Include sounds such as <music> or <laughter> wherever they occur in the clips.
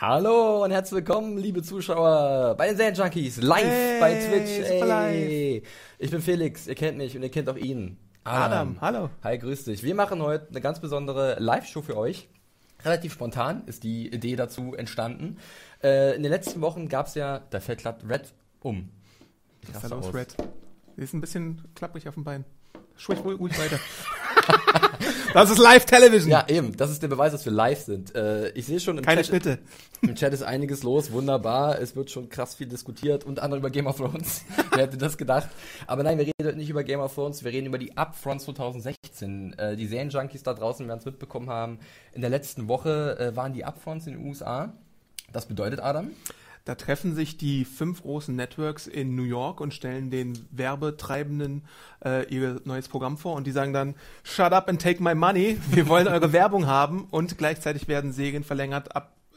Hallo und herzlich willkommen, liebe Zuschauer, bei den Serien Junkies, live Hey, bei Twitch. super Ey. Ich bin Felix, ihr kennt mich und ihr kennt auch ihn. Adam, hallo. Hi, grüß dich. Wir machen heute eine ganz besondere Live-Show für euch. Relativ spontan ist die Idee dazu entstanden. Äh, in den letzten Wochen gab es ja, da fällt glatt Red um. Ich Was ist da los, aus. Red? Sie ist ein bisschen klapprig auf dem Bein. Sprich ruhig, ruhig weiter. <laughs> das ist Live-Television. Ja, eben. Das ist der Beweis, dass wir live sind. Äh, ich sehe schon im Keine Chat, Schnitte. Im Chat ist einiges los, wunderbar. Es wird schon krass viel diskutiert, unter anderem über Game of Thrones. <laughs> Wer hätte das gedacht? Aber nein, wir reden heute nicht über Game of Thrones, wir reden über die Upfront 2016. Äh, die Serienjunkies da draußen werden es mitbekommen haben. In der letzten Woche äh, waren die Upfronts in den USA. Das bedeutet, Adam? Da treffen sich die fünf großen Networks in New York und stellen den Werbetreibenden äh, ihr neues Programm vor und die sagen dann, shut up and take my money, wir wollen eure <laughs> Werbung haben. Und gleichzeitig werden Serien verlängert,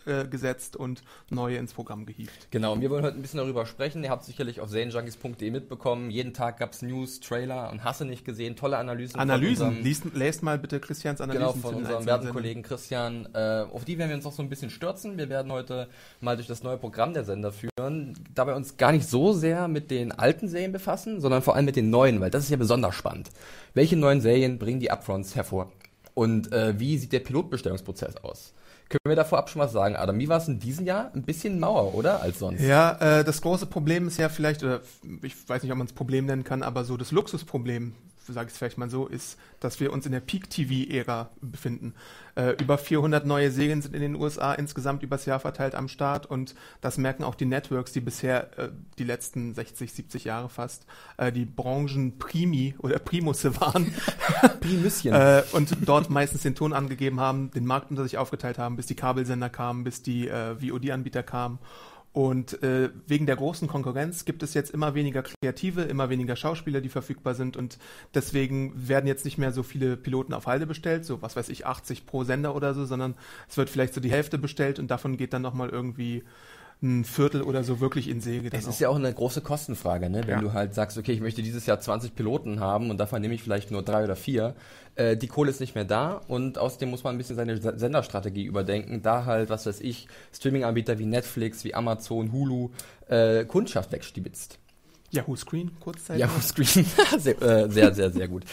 abgesetzt und neue ins Programm gehievt. Genau, und wir wollen heute ein bisschen darüber sprechen. Ihr habt sicherlich auf serienjunkies.de mitbekommen. Jeden Tag gab's News, Trailer und Hasse nicht gesehen. Tolle Analysen. Analysen, unserem- lest mal bitte Christians Analysen Genau, von unserem werten Kollegen Christian. Äh, auf die werden wir uns noch so ein bisschen stürzen. Wir werden heute mal durch das neue Programm der Sender führen. Dabei uns gar nicht so sehr mit den alten Serien befassen, sondern vor allem mit den neuen, weil das ist ja besonders spannend. Welche neuen Serien bringen die Upfronts hervor? Und äh, wie sieht der Pilotbestellungsprozess aus? Können wir da vorab schon was sagen, Adam? Wie war es in diesem Jahr? Ein bisschen mauer, oder? Als sonst. Ja, äh, das große Problem ist ja vielleicht, oder ich weiß nicht, ob man es Problem nennen kann, aber so das Luxusproblem, sage ich es vielleicht mal so, ist, dass wir uns in der Peak-TV-Ära befinden. Äh, über 400 neue Serien sind in den USA insgesamt übers Jahr verteilt am Start und das merken auch die Networks, die bisher äh, die letzten 60, 70 Jahre fast äh, die Branchen-Primi oder Primusse <laughs> waren. Primüsschen. Äh, und dort meistens den Ton angegeben haben, den Markt unter sich aufgeteilt haben, bis die Kabelsender kamen, bis die äh, VOD-Anbieter kamen. Und äh, wegen der großen Konkurrenz gibt es jetzt immer weniger Kreative, immer weniger Schauspieler, die verfügbar sind. Und deswegen werden jetzt nicht mehr so viele Piloten auf Halde bestellt, so was weiß ich, 80 pro Sender oder so, sondern es wird vielleicht so die Hälfte bestellt und davon geht dann nochmal irgendwie ein Viertel oder so wirklich in Säge. dann Es auch. ist ja auch eine große Kostenfrage, ne? wenn Ja. du halt sagst, okay, ich möchte dieses Jahr 20 Piloten haben und davon nehme ich vielleicht nur drei oder vier. Äh, die Kohle ist nicht mehr da und außerdem muss man ein bisschen seine Se- Senderstrategie überdenken, da halt, was weiß ich, Streaming-Anbieter wie Netflix, wie Amazon, Hulu äh, Kundschaft wegstibitzt. Yahoo Screen, kurzzeitig. Yahoo Screen. <laughs> sehr, äh, sehr, sehr, sehr gut.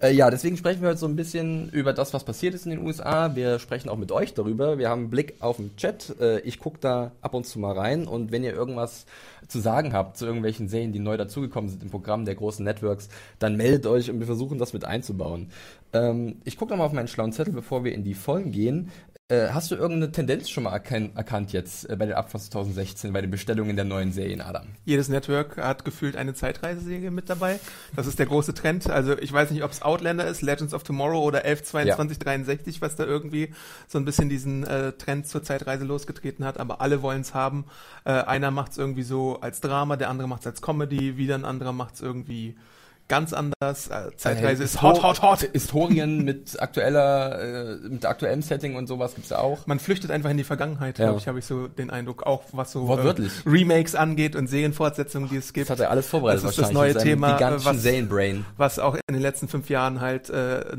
Äh, ja, deswegen sprechen wir heute so ein bisschen über das, was passiert ist in den USA. Wir sprechen auch mit euch darüber. Wir haben einen Blick auf den Chat. Äh, ich gucke da ab und zu mal rein. Und wenn ihr irgendwas zu sagen habt zu irgendwelchen Serien, die neu dazugekommen sind im Programm der großen Networks, dann meldet euch und wir versuchen das mit einzubauen. Ähm, ich gucke nochmal auf meinen schlauen Zettel, bevor wir in die Folgen gehen. Äh, hast du irgendeine Tendenz schon mal erkannt jetzt äh, bei den Upfronts 2016, bei den Bestellungen der neuen Serien, Adam? Jedes Network hat gefühlt eine Zeitreiseserie mit dabei. Das ist der große Trend. Also ich weiß nicht, ob es Outlander ist, Legends of Tomorrow oder 112263, was da irgendwie so ein bisschen diesen äh, Trend zur Zeitreise losgetreten hat. Aber alle wollen es haben. Äh, einer macht es irgendwie so als Drama, der andere macht es als Comedy, wieder ein anderer macht es irgendwie ganz anders. Äh, Zeitreise ist hot, hot, hot. Historien mit aktueller, äh, mit aktuellem Setting und sowas gibt's ja auch. Man flüchtet einfach in die Vergangenheit, Ja. glaube ich, habe ich so den Eindruck, auch was so Wortwörtlich. Äh, Remakes angeht und Serienfortsetzungen, die es gibt. Das hat er alles vorbereitet Das ist das neue Thema, was- was auch in den letzten fünf Jahren halt äh, äh,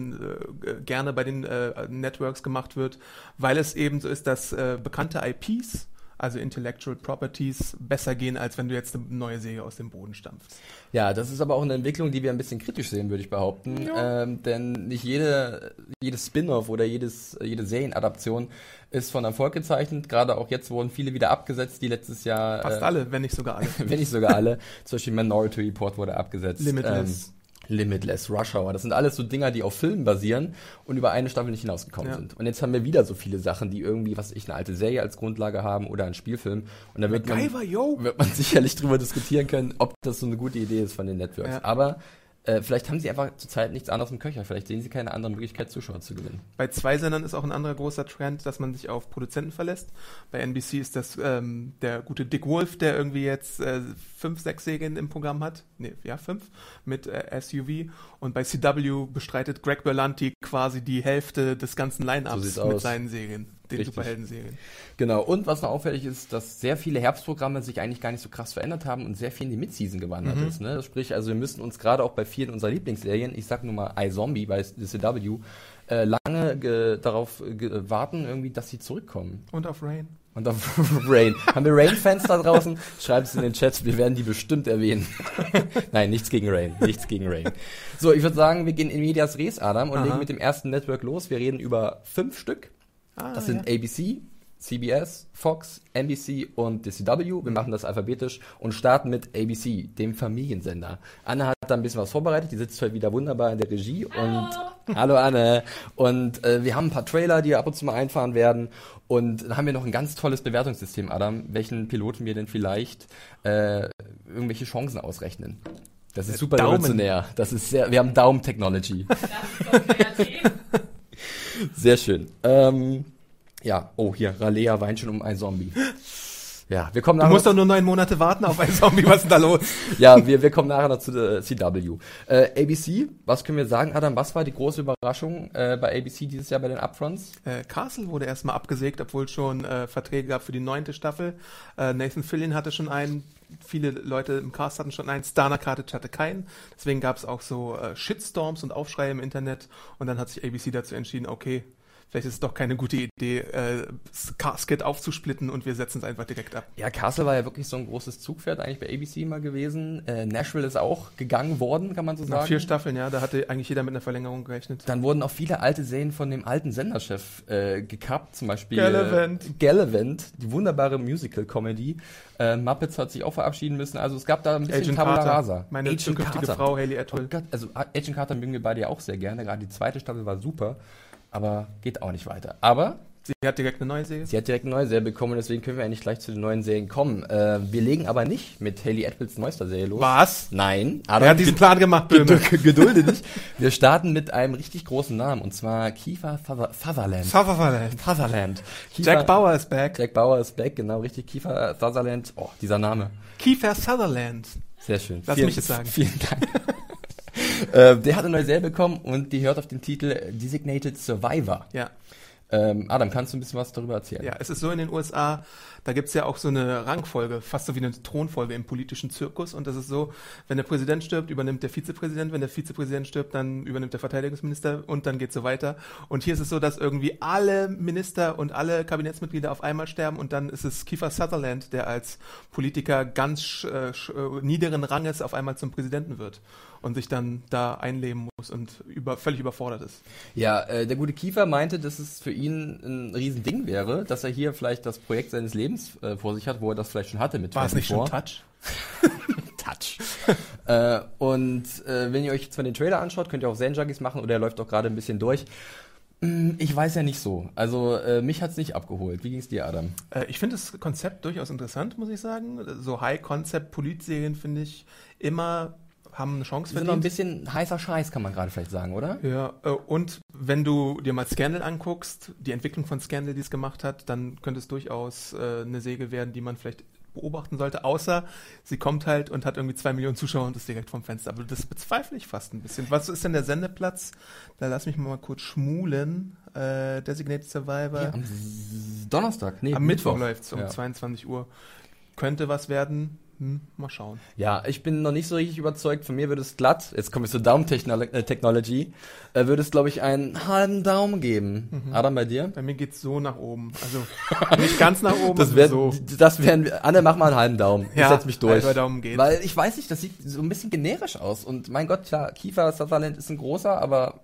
gerne bei den äh, Networks gemacht wird, weil es eben so ist, dass äh, bekannte IPs, also Intellectual Properties, besser gehen, als wenn du jetzt eine neue Serie aus dem Boden stampfst. Ja, das ist aber auch eine Entwicklung, die wir ein bisschen kritisch sehen, würde ich behaupten. Ähm, denn nicht jede, jedes Spin-off oder jedes, jede Serienadaption ist von Erfolg gezeichnet. Gerade auch jetzt wurden viele wieder abgesetzt, die letztes Jahr. Fast äh, alle, wenn nicht sogar alle. <laughs> wenn nicht sogar alle. Zum Beispiel Minority Report wurde abgesetzt. Limitless. Ähm, Limitless, Rush Hour. Das sind alles so Dinger, die auf Filmen basieren und über eine Staffel nicht hinausgekommen Ja. sind. Und jetzt haben wir wieder so viele Sachen, die irgendwie, was weiß ich, eine alte Serie als Grundlage haben oder einen Spielfilm. Und da wird man, yo! wird man <laughs> sicherlich drüber diskutieren können, ob das so eine gute Idee ist von den Networks. Ja. Aber Äh, vielleicht haben sie einfach zurzeit nichts anderes im Köcher. Vielleicht sehen sie keine andere Möglichkeit, Zuschauer zu gewinnen. Bei zwei Sendern ist auch ein anderer großer Trend, dass man sich auf Produzenten verlässt. Bei NBC ist das ähm, der gute Dick Wolf, der irgendwie jetzt äh, fünf, sechs Serien im Programm hat. Nee, ja, fünf mit äh, SUV. Und bei CW bestreitet Greg Berlanti quasi die Hälfte des ganzen Line-Ups So mit aus. seinen Serien, den. Superhelden-Serien. Genau, und was noch auffällig ist, dass sehr viele Herbstprogramme sich eigentlich gar nicht so krass verändert haben und sehr viel in die Midseason gewandert ist. Ne? Sprich, also wir müssen uns gerade auch bei vielen unserer Lieblingsserien, ich sag nur mal iZombie bei CW, äh, lange ge darauf ge warten, irgendwie, dass sie zurückkommen. Und auf Rain. Und auf <laughs> Rain. Haben wir Rain-Fans da draußen? <laughs> Schreibt es in den Chats, wir werden die bestimmt erwähnen. <laughs> Nein, nichts gegen Rain. Nichts gegen Rain. So, ich würde sagen, wir gehen in Medias Res, Adam, und Aha. legen mit dem ersten Network los. Wir reden über fünf Stück. Ah, Das sind ja. ABC, CBS, Fox, NBC und the CW. Wir machen das alphabetisch und starten mit ABC, dem Familiensender. Anne hat da ein bisschen was vorbereitet. Die sitzt heute wieder wunderbar in der Regie. Und hallo Anne. Und äh, wir haben ein paar Trailer, die ab und zu mal einfahren werden. Und dann haben wir noch ein ganz tolles Bewertungssystem, Adam. Welchen Piloten wir denn vielleicht äh, irgendwelche Chancen ausrechnen? Das ist super Daumen. revolutionär. Das ist sehr, wir haben Daumen-Technology. Das ist doch kreativ. <laughs> Sehr schön. Ähm, ja, oh, hier, Ralea weint schon um ein Zombie. Ja, wir kommen Du nachher musst noch, doch nur neun Monate warten auf einen Zombie. Was ist denn da los? <laughs> ja, wir, wir kommen nachher noch zu der CW. Äh, ABC, was können wir sagen, Adam? Was war die große Überraschung äh, bei ABC dieses Jahr bei den Upfronts? Äh, Castle wurde erstmal abgesägt, obwohl es schon äh, Verträge gab für die neunte Staffel. Äh, Nathan Fillion hatte schon einen, viele Leute im Cast hatten schon einen, Stana Katic hatte keinen. Deswegen gab es auch so äh, Shitstorms und Aufschreie im Internet. Und dann hat sich ABC dazu entschieden, okay, vielleicht ist es doch keine gute Idee, äh, das Casket aufzusplitten und wir setzen es einfach direkt ab. Ja, Castle war ja wirklich so ein großes Zugpferd eigentlich bei ABC mal gewesen. Äh, Nashville ist auch gegangen worden, kann man so Nach sagen. vier Staffeln, ja, da hatte eigentlich jeder mit einer Verlängerung gerechnet. Dann wurden auch viele alte Serien von dem alten Senderchef äh, gekappt, zum Beispiel Gallivant. Äh, Gallivant, die wunderbare Musical-Comedy. Äh, Muppets hat sich auch verabschieden müssen. Also es gab da ein bisschen Agent Tabula Carter, Rasa. meine Agent zukünftige Carter. Frau Haley Oh Atwell. Gott, also Agent Carter mögen wir beide ja auch sehr gerne. Gerade die zweite Staffel war super, aber geht auch nicht weiter. Aber Sie hat direkt eine neue Serie. sie hat direkt eine neue Serie bekommen, deswegen können wir eigentlich gleich zu den neuen Serien kommen. Äh, wir legen aber nicht mit Haley Atwells neuester Serie los. Was? Nein. Wer hat diesen Plan gemacht, Böhme? Geduld- Gedulde dich. Wir starten mit einem richtig großen Namen und zwar Kiefer Suther- Sutherland. Sutherland. Sutherland. Kiefer- Jack Bauer ist back. Jack Bauer ist back, genau richtig. Kiefer Sutherland. Oh, dieser Name. Kiefer Sutherland. Sehr schön. Lass mich es sagen. Vielen Dank. <laughs> äh, der hat eine neue Serie bekommen und die hört auf den Titel Designated Survivor. Ja. Ähm, Adam, kannst du ein bisschen was darüber erzählen? Ja, es ist so in den USA, da gibt's ja auch so eine Rangfolge, fast so wie eine Thronfolge im politischen Zirkus. Und das ist so, wenn der Präsident stirbt, übernimmt der Vizepräsident, wenn der Vizepräsident stirbt, dann übernimmt der Verteidigungsminister und dann geht's so weiter. Und hier ist es so, dass irgendwie alle Minister und alle Kabinettsmitglieder auf einmal sterben und dann ist es Kiefer Sutherland, der als Politiker ganz äh, äh, niederen Ranges auf einmal zum Präsidenten wird und sich dann da einleben muss und über, völlig überfordert ist. Ja, äh, der gute Kiefer meinte, dass es für ihn ein Riesending wäre, dass er hier vielleicht das Projekt seines Lebens äh, vor sich hat, wo er das vielleicht schon hatte mit War es nicht schon 24. Touch? <laughs> Touch. äh, und äh, wenn ihr euch jetzt mal den Trailer anschaut, könnt ihr auch Zen-Juggies machen oder er läuft auch gerade ein bisschen durch. Hm, Ich weiß ja nicht so. Also äh, mich hat's nicht abgeholt. Wie ging's dir, Adam? Äh, ich finde das Konzept durchaus interessant, muss ich sagen. So High-Concept-Politserien finde ich immer haben eine Chance Wir sind noch ein verdient. bisschen heißer Scheiß, kann man gerade vielleicht sagen, oder? Ja, äh, und wenn du dir mal Scandal anguckst, die Entwicklung von Scandal, die es gemacht hat, dann könnte es durchaus äh, eine Säge werden, die man vielleicht beobachten sollte, außer sie kommt halt und hat irgendwie zwei Millionen Zuschauer und ist direkt vom Fenster. Aber das bezweifle ich fast ein bisschen. Was ist denn der Sendeplatz? Da lass mich mal kurz schmulen. Äh, Designated Survivor. Ja, am Donnerstag, nee, Am Mittwoch, läuft's um Ja. 22 Uhr. Könnte was werden. Hm, mal schauen. Ja, ich bin noch nicht so richtig überzeugt. Von mir würde es glatt, jetzt komme ich zur Daumen-Technology, äh, würde es, glaube ich, einen halben Daumen geben. Mhm. Adam, bei dir? Bei mir geht's so nach oben. Also <laughs> nicht ganz nach oben, Das wäre, so. das wären, wir- Anne, mach mal einen halben Daumen. Ich Ja, setz mich durch. Daumen geht. Weil ich weiß nicht, das sieht so ein bisschen generisch aus. Und mein Gott, klar, Kiefer Sutherland ist ein großer, aber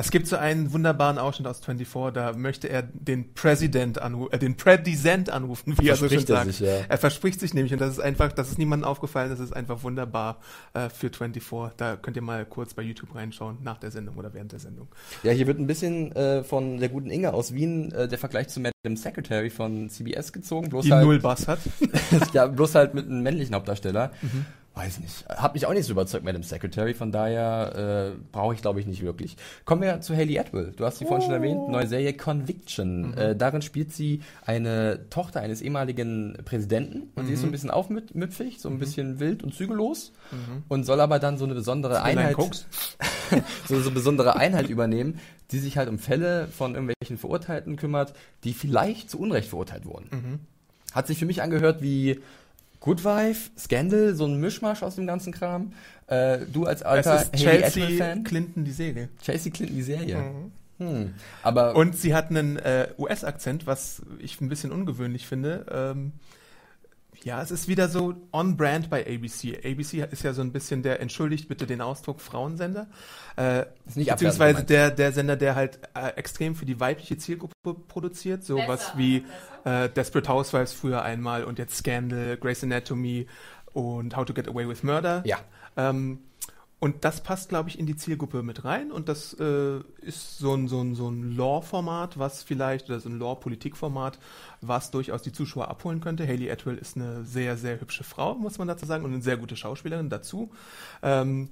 Es gibt so einen wunderbaren Ausschnitt aus 24, da möchte er den Präsident anrufen, äh, den Prädisent anrufen, wie er so schön er sagt. sich, ja. Er verspricht sich nämlich und das ist einfach, das ist niemandem aufgefallen, das ist einfach wunderbar äh, für 24. Da könnt ihr mal kurz bei YouTube reinschauen, nach der Sendung oder während der Sendung. ja, hier wird ein bisschen äh, von der guten Inge aus Wien äh, der Vergleich zu Madam Secretary von CBS gezogen. Bloß Die halt, null Bass hat. <laughs> ja, bloß halt mit einem männlichen Hauptdarsteller. Mhm. Weiß nicht. Hat mich auch nicht so überzeugt, Madam Secretary, von daher äh, brauche ich, glaube ich, nicht wirklich. Kommen wir zu Haley Atwell. Du hast sie vorhin schon erwähnt, neue Serie Conviction. Äh, darin spielt sie eine Tochter eines ehemaligen Präsidenten und sie ist so ein bisschen aufmüpfig, so ein bisschen wild und zügellos und soll aber dann so eine besondere Einheit, <laughs> so, so besondere Einheit übernehmen, die sich halt um Fälle von irgendwelchen Verurteilten kümmert, die vielleicht zu Unrecht verurteilt wurden. Hat sich für mich angehört wie Good Wife, Scandal, so ein Mischmasch aus dem ganzen Kram. Äh, du als alter Chelsea. Clinton die Serie. Chelsea Clinton, die Serie. Hm. Aber Und sie hat einen äh, US-Akzent, was ich ein bisschen ungewöhnlich finde. Ähm, ja, es ist wieder so on-brand bei ABC. ABC ist ja so ein bisschen der, entschuldigt bitte den Ausdruck, Frauensender. Äh, Ist nicht beziehungsweise der, der Sender, der halt äh, extrem für die weibliche Zielgruppe produziert. So Besser, was wie äh, Desperate Housewives früher einmal und jetzt Scandal, Grey's Anatomy und How to Get Away with Murder. ja, Ähm, und das passt, glaube ich, in die Zielgruppe mit rein. Und das äh, ist so ein, so ein, so ein Law-Format, was vielleicht, oder so ein Law-Politik-Format, was durchaus die Zuschauer abholen könnte. Haley Atwell ist eine sehr, sehr hübsche Frau, muss man dazu sagen, und eine sehr gute Schauspielerin dazu. Ähm,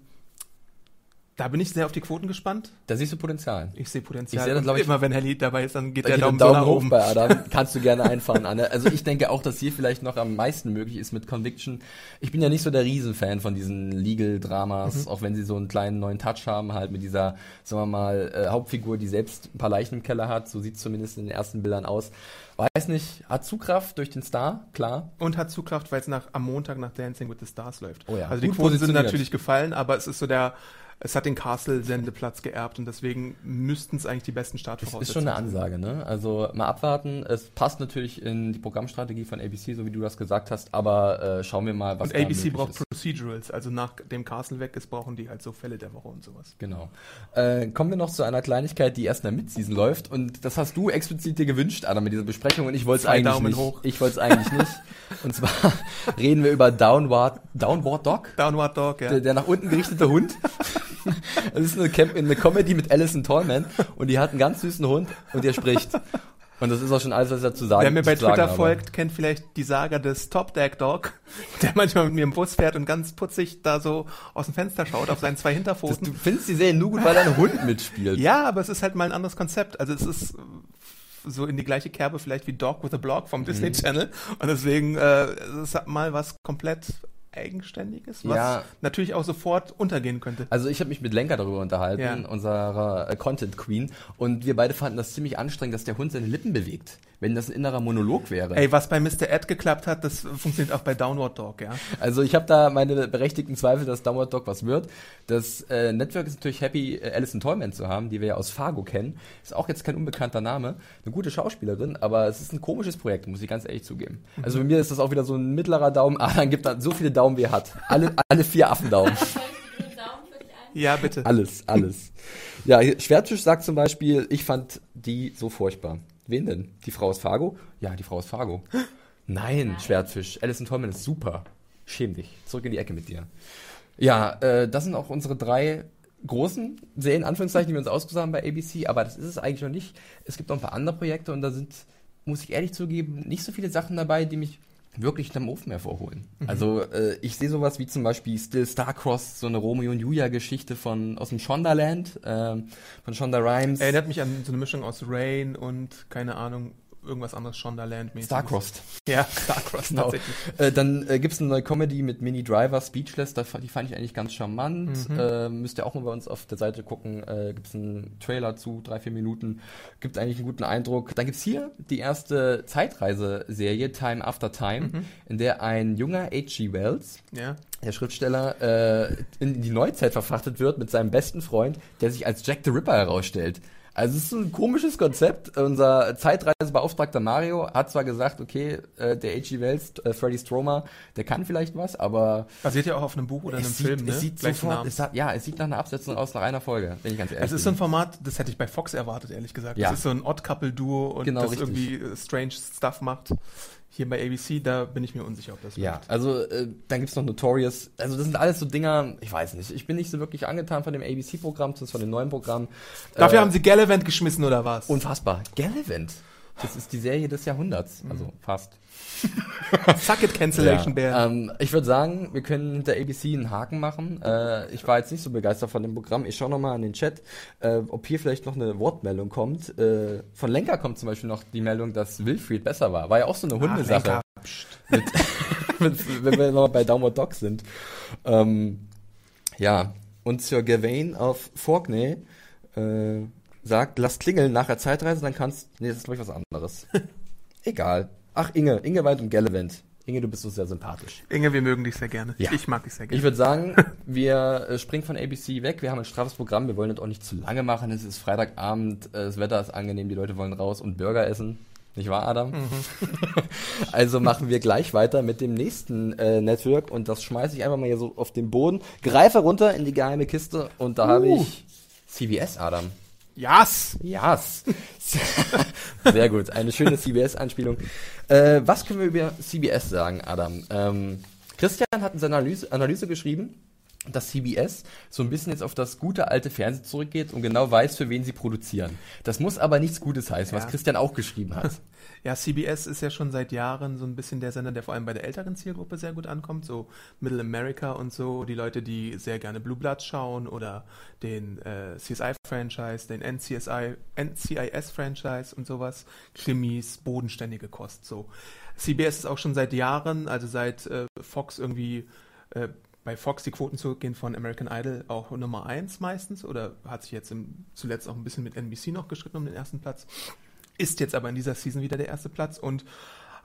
da bin ich sehr auf die Quoten gespannt. da siehst du Potenzial. Ich sehe Potenzial. Ich sehe das, Und glaub ich- immer wenn Haley dabei ist, dann geht Da der Daumen, der so Daumen nach hoch oben. bei Adam. <laughs> Kannst du gerne einfahren, Anne. Also ich denke auch, dass hier vielleicht noch am meisten möglich ist mit Conviction. Ich bin ja nicht so der Riesenfan von diesen Legal-Dramas, Mhm. auch wenn sie so einen kleinen neuen Touch haben, halt mit dieser, sagen wir mal, äh, Hauptfigur, die selbst ein paar Leichen im Keller hat. So sieht es zumindest in den ersten Bildern aus. Weiß nicht, hat Zugkraft durch den Star, klar. Und hat Zugkraft, weil es nach, am Montag nach Dancing with the Stars läuft. Oh ja, also die Quoten sind natürlich gefallen, aber es ist so der, es hat den Castle-Sendeplatz geerbt und deswegen müssten es eigentlich die besten Das Startvoraussetzungen ist schon eine sein. Ansage, ne? Also mal abwarten. Es passt natürlich in die Programmstrategie von ABC, so wie du das gesagt hast, aber äh, schauen wir mal, was Und ABC braucht ist. Procedurals, also nachdem Castle weg ist, brauchen die halt so Fälle der Woche und sowas. Genau. Äh, kommen wir noch zu einer Kleinigkeit, die erst in der Midseason läuft. Und das hast du explizit dir gewünscht, Adam, mit dieser Besprechung. Und ich wollte es eigentlich Daumen nicht. hoch. Ich wollte es eigentlich nicht. Und zwar <laughs> reden wir über Downward, Downward Dog. Downward Dog, ja. Der, der nach unten gerichtete Hund. <laughs> <laughs> Das ist eine, Camp eine Comedy mit Alison Tallman. Und die hat einen ganz süßen Hund und der spricht. Und das ist auch schon alles, was ich dazu sagen Wer mir bei zu sagen Twitter habe. folgt, kennt vielleicht die Saga des Top Deck Dog, <laughs> der manchmal mit mir im Bus fährt und ganz putzig da so aus dem Fenster schaut auf seinen zwei Das, Hinterpfoten. du findest die Serie nur gut, weil da ein Hund mitspielt. Ja, aber es ist halt mal ein anderes Konzept. Also es ist so in die gleiche Kerbe vielleicht wie Dog with a Blog vom Mhm. Disney Channel. Und deswegen äh, es ist mal was komplett Eigenständiges, was Ja. natürlich auch sofort untergehen könnte. Also ich habe mich mit Lenker darüber unterhalten, Ja. unserer äh, Content Queen, und wir beide fanden das ziemlich anstrengend, dass der Hund seine Lippen bewegt. Wenn das ein innerer Monolog wäre. Ey, was bei Mr. Ed geklappt hat, das funktioniert auch bei Downward Dog, ja. Also ich habe da meine berechtigten Zweifel, dass Downward Dog was wird. Das äh, Network ist natürlich happy, äh, Alison Tallman zu haben, die wir ja aus Fargo kennen. Ist auch jetzt kein unbekannter Name. Eine gute Schauspielerin, aber es ist ein komisches Projekt, muss ich ganz ehrlich zugeben. Also bei mir ist das auch wieder so ein mittlerer Daumen. <laughs> Ah, dann gibt er so viele Daumen, wie er hat. Alle, alle vier Affendaumen. <laughs> Ja, bitte. Alles, alles. Ja, hier, Schwertfisch sagt zum Beispiel, ich fand die so furchtbar. Wen denn? Die Frau aus Fargo? Ja, die Frau aus Fargo. Nein, Schwertfisch. Alison Tolman ist super. Schäm dich. Zurück in die Ecke mit dir. Ja, äh, das sind auch unsere drei großen Serien, Anführungszeichen, die wir uns ausgesucht haben bei ABC, aber das ist es eigentlich noch nicht. Es gibt noch ein paar andere Projekte und da sind, muss ich ehrlich zugeben, nicht so viele Sachen dabei, die mich wirklich hinterm Ofen hervorholen. Also äh, ich sehe sowas wie zum Beispiel Still Starcross, so eine Romeo und Julia Geschichte von aus dem Shondaland, ähm, von Shonda Rhimes. Erinnert mich an so eine Mischung aus Rain und, keine Ahnung, irgendwas anderes Shondaland-mäßiges. Starcrossed. Ja, Starcross Genau. tatsächlich. Äh, dann äh, gibt es eine neue Comedy mit Mini Driver, Speechless, da, die fand ich eigentlich ganz charmant. Mhm. Äh, müsst ihr auch mal bei uns auf der Seite gucken. Äh, gibt es einen Trailer zu, drei, vier Minuten. Gibt eigentlich einen guten Eindruck. Dann gibt's hier die erste Zeitreiseserie, Time After Time, Mhm. in der ein junger H.G. Wells, Ja. der Schriftsteller, äh, in die Neuzeit verfrachtet wird mit seinem besten Freund, der sich als Jack the Ripper herausstellt. Also es ist ein komisches Konzept. Unser Zeitreisebeauftragter Mario hat zwar gesagt, okay, äh, der H.G. Wells, äh, Freddy Stromer, der kann vielleicht was, aber Basiert ja auch auf einem Buch oder einem es, sieht, Film, ne? es sieht sofort, es hat, ja, es sieht nach einer Absetzung aus nach einer Folge, wenn ich ganz ehrlich Es ist so ein. Format, das hätte ich bei Fox erwartet, ehrlich gesagt. Ja. Das ist so ein Odd-Couple-Duo und Genau, das richtig. irgendwie äh, strange Stuff macht. Hier bei ABC, da bin ich mir unsicher, ob das Ja, läuft. also äh, dann gibt's noch Notorious. Also das sind alles so Dinger, ich weiß nicht. Ich bin nicht so wirklich angetan von dem ABC-Programm, zumindest von dem neuen Programm. Dafür Äh, haben sie Gallivant geschmissen, oder was? Unfassbar. Gallivant. Das ist die Serie des Jahrhunderts, Mhm. also fast. <laughs> Suck it, Cancellation Bear. Ähm, ich würde sagen, wir können hinter ABC einen Haken machen. Äh, ich war jetzt nicht so begeistert von dem Programm. Ich schaue nochmal an den Chat, äh, ob hier vielleicht noch eine Wortmeldung kommt. Äh, von Lenker kommt zum Beispiel noch die Meldung, dass Wilfried besser war. War ja auch so eine Hundesache. Mit, <laughs> mit, wenn wir noch bei Downward Dog sind. Ähm, ja, und Sir Gawain auf Forkney äh, sagt, lass klingeln nach der Zeitreise, dann kannst... Nee, das ist glaube ich was anderes. <laughs> Egal. Ach, Inge, Inge Weit und Gallivant. Inge, du bist so sehr sympathisch. Inge, wir mögen dich sehr gerne. Ja. Ich mag dich sehr Ich gerne. würde sagen, <laughs> wir äh, springen von ABC weg. Wir haben ein straffes Programm. Wir wollen das auch nicht zu lange machen. Es ist Freitagabend, äh, das Wetter ist angenehm, die Leute wollen raus und Burger essen. Nicht wahr, Adam? <laughs> also machen wir gleich weiter mit dem nächsten äh, Network und das schmeiße ich einfach mal hier so auf den Boden, greife runter in die geheime Kiste und da habe ich CBS, Adam. Yes! Yes. <laughs> Sehr gut. Eine schöne CBS-Anspielung. Äh, was können wir über CBS sagen, Adam? Ähm, Christian hat in seiner Analyse, Analyse geschrieben, dass CBS so ein bisschen jetzt auf das gute alte Fernsehen zurückgeht und genau weiß, für wen sie produzieren. Das muss aber nichts Gutes heißen, was Ja. Christian auch geschrieben hat. Ja, CBS ist ja schon seit Jahren so ein bisschen der Sender, der vor allem bei der älteren Zielgruppe sehr gut ankommt, so Middle America und so, die Leute, die sehr gerne Blue Bloods schauen oder den äh, CSI-Franchise, den NCIS-Franchise und sowas, Krimis, bodenständige Kost, so. CBS ist auch schon seit Jahren, also seit äh, Fox irgendwie äh, bei Fox die Quoten zurückgehen von American Idol auch Nummer eins meistens oder hat sich jetzt im, zuletzt auch ein bisschen mit NBC noch geschritten um den ersten Platz. Ist jetzt aber in dieser Season wieder der erste Platz und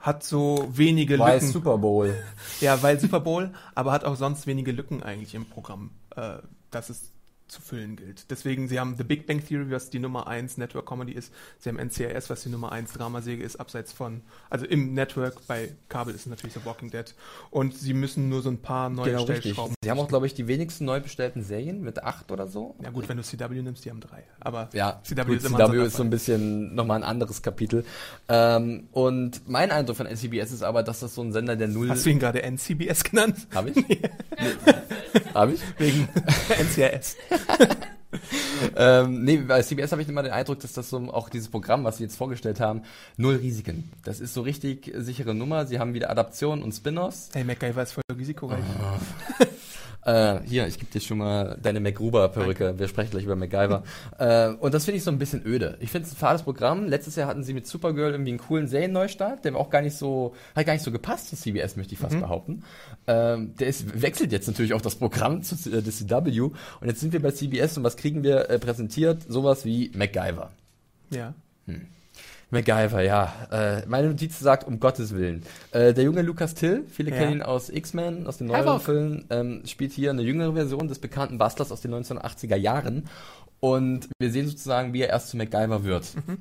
hat so wenige Weil Lücken. Super Bowl. Ja, weil Super Bowl, aber hat auch sonst wenige Lücken eigentlich im Programm, äh, dass es zu füllen gilt. Deswegen, sie haben The Big Bang Theory, was die Nummer 1 Network Comedy ist. Sie haben NCIS, was die Nummer 1 Dramasäge ist, abseits von, also im Network, bei Kabel ist natürlich The Walking Dead. Und sie müssen nur so ein paar neue Genau. Stellschrauben. Sie haben auch, glaube ich, die wenigsten neu bestellten Serien mit acht oder so. Ja gut, wenn du CW nimmst, die haben drei. Aber Ja, CW gut, ist CW ist so ein bisschen nochmal ein anderes Kapitel. Ähm, und mein Eindruck von NCBS ist aber, dass das so ein Sender der Null... Hast du ihn gerade NCBS genannt? Hab ich? <laughs> <laughs> Hab ich? Wegen NCIS. <laughs> Ähm, nee, bei CBS habe ich immer den Eindruck, dass das so auch dieses Programm, was sie jetzt vorgestellt haben, null Risiken. Das ist so richtig sichere Nummer. Sie haben wieder Adaptionen und Spin-offs. Hey, MacGyver ist voll risikoreich. <laughs> Äh, hier, ich gebe dir schon mal deine MacGruber-Perücke. Wir sprechen gleich über MacGyver. äh, und das finde ich so ein bisschen öde. Ich finde es ein fades Programm. Letztes Jahr hatten sie mit Supergirl irgendwie einen coolen Serienneustart, der auch gar nicht so, hat gar nicht so gepasst zu CBS, möchte ich fast behaupten. Ähm, der ist, wechselt jetzt natürlich auch das Programm zu äh, des CW. Und jetzt sind wir bei CBS und was kriegen wir äh, präsentiert? Sowas wie MacGyver. Ja. MacGyver, ja. Äh, meine Notiz sagt, um Gottes Willen. Äh, der junge Lucas Till, viele Ja. kennen ihn aus X-Men, aus den neueren Havoc. Filmen, ähm, spielt hier eine jüngere Version des bekannten Bustlers aus den 1980er Jahren. Und wir sehen sozusagen, wie er erst zu MacGyver wird. Mhm.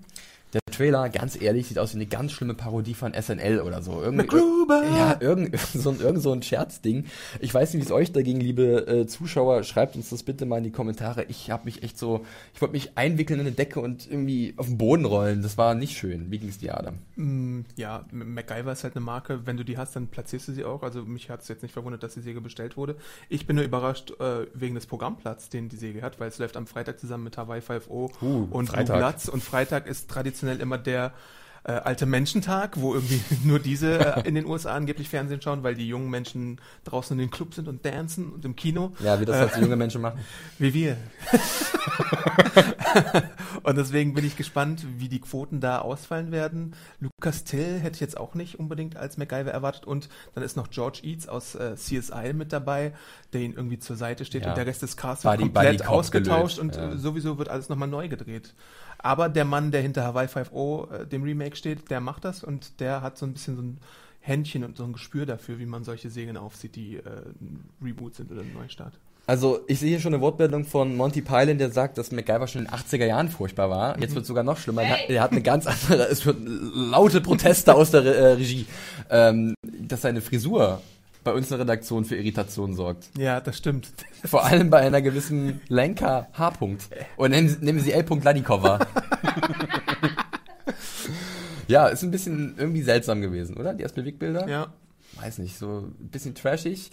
Der Trailer, ganz ehrlich, sieht aus wie eine ganz schlimme Parodie von SNL oder so. Irgendwie, MacGruber! <laughs> Ja, irgend, <laughs> so, ein, irgend so ein Scherzding. Ich weiß nicht, wie es euch dagegen, liebe äh, Zuschauer, schreibt uns das bitte mal in die Kommentare. Ich habe mich echt so, ich wollte mich einwickeln in eine Decke und irgendwie auf den Boden rollen. Das war nicht schön. Wie ging es dir, Adam? Mm, Ja, MacGyver ist halt eine Marke, wenn du die hast, dann platzierst du sie auch. Also mich hat es jetzt nicht verwundert, dass die Säge bestellt wurde. Ich bin nur überrascht äh, wegen des Programmplatz, den die Säge hat, weil es läuft am Freitag zusammen mit Hawaii 5.0 Uh, und Freitag. Bloods. Und Freitag ist traditionell immer der äh, alte Menschentag, wo irgendwie <laughs> nur diese äh, <laughs> in den USA angeblich Fernsehen schauen, weil die jungen Menschen draußen in den Club sind und dancen und im Kino. Ja, wie das halt so junge Menschen machen. <laughs> Wie wir. und deswegen bin ich gespannt, wie die Quoten da ausfallen werden. Lucas Till hätte ich jetzt auch nicht unbedingt als MacGyver erwartet. Und dann ist noch George Eads aus äh, CSI mit dabei, der ihn irgendwie zur Seite steht. Ja. Und der Rest des Casts wird komplett Buddy ausgetauscht und ja. äh, sowieso wird alles nochmal neu gedreht. Aber der Mann, der hinter Hawaii 5.0, äh, dem Remake steht, der macht das und der hat so ein bisschen so ein Händchen und so ein Gespür dafür, wie man solche Serien aufsieht, die äh, ein Reboot sind oder ein Neustart. Also, ich sehe hier schon eine Wortmeldung von Monty Python, der sagt, dass MacGyver schon in den 80er Jahren furchtbar war. Jetzt wird es sogar noch schlimmer. Er hat- Er hat eine ganz andere, es wird laute Proteste aus der äh, Regie, ähm, dass seine Frisur bei uns in der Redaktion für Irritation sorgt. Ja, das stimmt. Vor allem bei einer gewissen Lenker H. -Punkt. Und nehmen, Sie- nehmen Sie L. Ladikova. ja, ist ein bisschen irgendwie seltsam gewesen, oder? Die ersten Bewegbilder? Ja. weiß nicht, so ein bisschen trashig.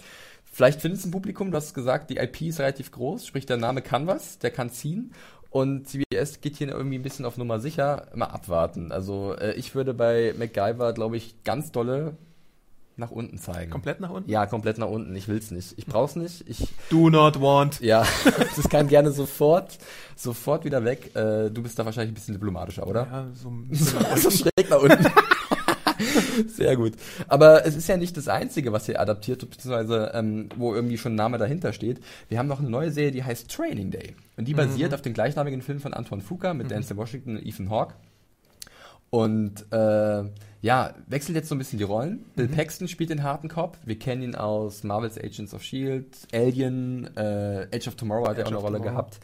Vielleicht findet es ein Publikum, du hast gesagt, die IP ist relativ groß, sprich der Name kann was, der kann ziehen. Und CBS geht hier irgendwie ein bisschen auf Nummer sicher, mal abwarten. Also äh, ich würde bei MacGyver, glaube ich, ganz dolle nach unten zeigen. Komplett nach unten? Ja, komplett nach unten. Ich will's nicht. Ich brauch's nicht. Ich Do not want. ja, <laughs> das kann gerne sofort, sofort wieder weg. Äh, du bist da wahrscheinlich ein bisschen diplomatischer, oder? Ja, so, <laughs> so schräg nach unten. <laughs> Sehr gut. Aber es ist ja nicht das Einzige, was hier adaptiert, beziehungsweise ähm, wo irgendwie schon ein Name dahinter steht. Wir haben noch eine neue Serie, die heißt Training Day. Und die basiert auf dem gleichnamigen Film von Anton Fuqua mit Denzel Washington und Ethan Hawke. Und äh, ja, wechselt jetzt so ein bisschen die Rollen. Bill Paxton spielt den harten Cop. Wir kennen ihn aus Marvel's Agents of S.H.I.E.L.D., Alien, äh, Age of Tomorrow hat er auch eine Rolle Tomorrow. gehabt.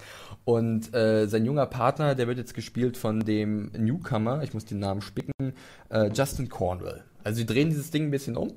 Und äh, sein junger Partner, der wird jetzt gespielt von dem Newcomer, ich muss den Namen spicken, äh, Justin Cornwell. Also sie drehen dieses Ding ein bisschen um.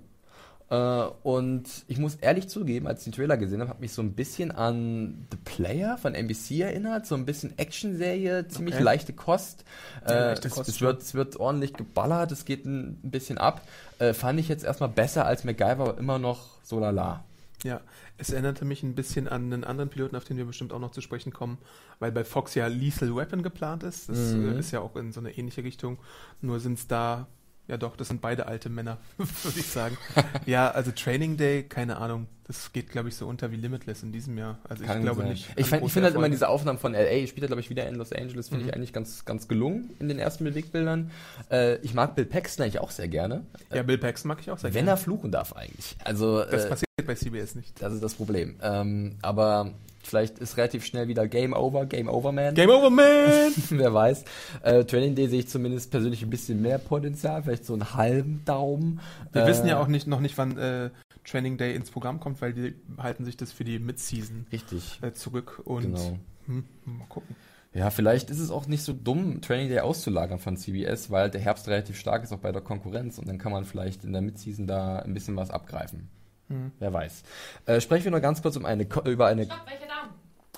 Äh, und ich muss ehrlich zugeben, als ich den Trailer gesehen habe, hat mich so ein bisschen an The Player von NBC erinnert. So ein bisschen Actionserie, ziemlich Okay. leichte Kost. Ja, Äh, leichte es, Kost es, wird, es wird ordentlich geballert, es geht ein, ein bisschen ab. Äh, fand ich jetzt erstmal besser als MacGyver, aber immer noch so lala. Ja, es erinnerte mich ein bisschen an einen anderen Piloten, auf den wir bestimmt auch noch zu sprechen kommen, weil bei Fox ja Lethal Weapon geplant ist. Das Mhm. ist ja auch in so eine ähnliche Richtung. Nur sind es da, ja doch, das sind beide alte Männer, <laughs> würde ich sagen. <laughs> ja, also Training Day, keine Ahnung. Das geht, glaube ich, so unter wie Limitless in diesem Jahr. Also ich Kann glaube sein. nicht. Ich, find- ich finde halt immer diese Aufnahmen von LA, spielt er glaube ich wieder in Los Angeles, finde Mhm. ich eigentlich ganz, ganz gelungen in den ersten Bewegbildern. Äh, ich mag Bill Paxton eigentlich auch sehr gerne. Ja, Bill Paxton mag ich auch sehr wenn gerne. er fluchen darf eigentlich. Also Das äh, passiert bei CBS nicht. das ist das Problem. Ähm, aber vielleicht ist relativ schnell wieder Game Over, Game Over Man. Game over, man! <laughs> Wer weiß. Äh, Training Day sehe ich zumindest persönlich ein bisschen mehr Potenzial, vielleicht so einen halben Daumen. Wir Äh, wissen ja auch nicht, noch nicht, wann äh, Training Day ins Programm kommt, weil die halten sich das für die Mid-Season Richtig. äh, zurück und Genau. hm, mal gucken. Ja, vielleicht ist es auch nicht so dumm, Training Day auszulagern von CBS, weil der Herbst relativ stark ist, auch bei der Konkurrenz. Und dann kann man vielleicht in der Midseason da ein bisschen was abgreifen. Hm. Wer weiß. Äh, sprechen wir noch ganz kurz um eine, Ko- über eine. Stopp, welcher Daumen?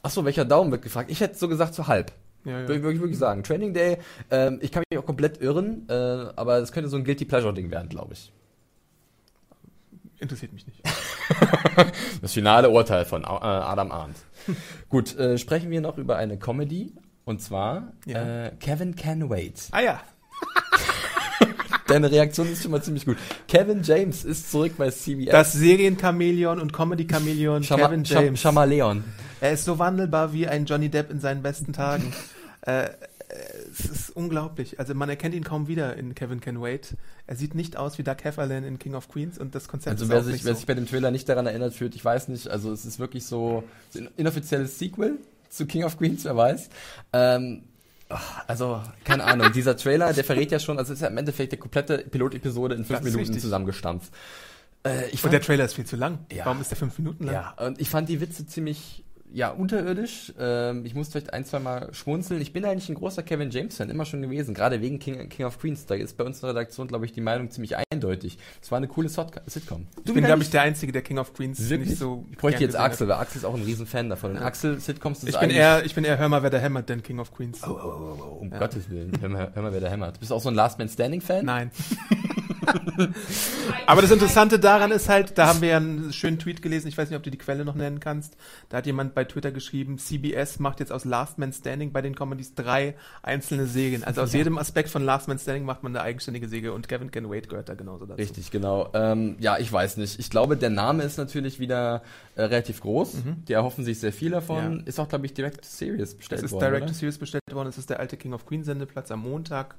Achso, welcher Daumen wird gefragt? Ich hätte so gesagt zu halb. Ja, Würde ich ja. wirklich, wirklich sagen. Training Day, ähm, ich kann mich auch komplett irren, äh, aber es könnte so ein Guilty Pleasure-Ding werden, glaube ich. Interessiert mich nicht. <laughs> Das finale Urteil von äh, Adam Arndt. <laughs> Gut, äh, sprechen wir noch über eine Comedy. Und zwar Ja. äh, Kevin Can Wait. Ah ja, <laughs> Deine Reaktion ist schon mal ziemlich gut. Kevin James ist zurück bei CBS. das Serienchamäleon und Comedy-Chamäleon Schama Kevin James. Chamaleon. er ist so wandelbar wie ein Johnny Depp in seinen besten Tagen. <laughs> äh, äh, es ist unglaublich. Also man erkennt ihn kaum wieder in Kevin Can Wait. Er sieht nicht aus wie Doug Heffernan in King of Queens und das Konzept Also ist wer sich, nicht wer so. sich bei dem Trailer nicht daran erinnert fühlt, ich weiß nicht. Also es ist wirklich so ein inoffizielles Sequel zu King of Queens, wer weiß. Ähm, ach, also, keine Ahnung, dieser Trailer, der verrät ja schon, also ist ja im Endeffekt die komplette Pilotepisode in fünf Minuten richtig. zusammengestampft. Äh, ich und fand, der Trailer ist viel zu lang. Ja. Warum ist der fünf Minuten lang? ja, und ich fand die Witze ziemlich, ja, unterirdisch. Ähm, ich musste vielleicht ein, zwei Mal schmunzeln. Ich bin eigentlich ein großer Kevin James-Fan, immer schon gewesen, gerade wegen King, King of Queens. Da ist bei uns in der Redaktion, glaube ich, die Meinung ziemlich eindeutig. Es war eine coole Sot- Sitcom. Ich bin, glaube ich, der Einzige, der King of Queens Wirklich? nicht so. Ich bräuchte jetzt. Axel, weil Axel ist auch ein riesen Fan davon. Und Ja. Axel Sitcoms ist Ich bin eher, ich bin eher Hör mal, wer da hämmert, denn King of Queens. Oh, oh, oh, oh, um Ja. Gottes Willen. Hör mal, hör mal, wer da hämmert. Bist du auch so ein Last Man Standing Fan? Nein. <laughs> <laughs> Aber das Interessante daran ist halt, da haben wir ja einen schönen Tweet gelesen, ich weiß nicht, ob du die Quelle noch nennen kannst. Da hat jemand bei Twitter geschrieben, CBS macht jetzt aus Last Man Standing bei den Comedies drei einzelne Serien. Also aus Ja. jedem Aspekt von Last Man Standing macht man eine eigenständige Serie und Kevin Can Wait gehört da genauso dazu. Richtig, genau. Ähm, ja, ich weiß nicht. Ich glaube, der Name ist natürlich wieder äh, relativ groß. Mhm. Die erhoffen sich sehr viel davon. Ja. Ist auch, glaube ich, Direct to Series Es bestellt ist worden. Direct to? Series bestellt worden, es ist der alte King of Queens Sendeplatz am Montag.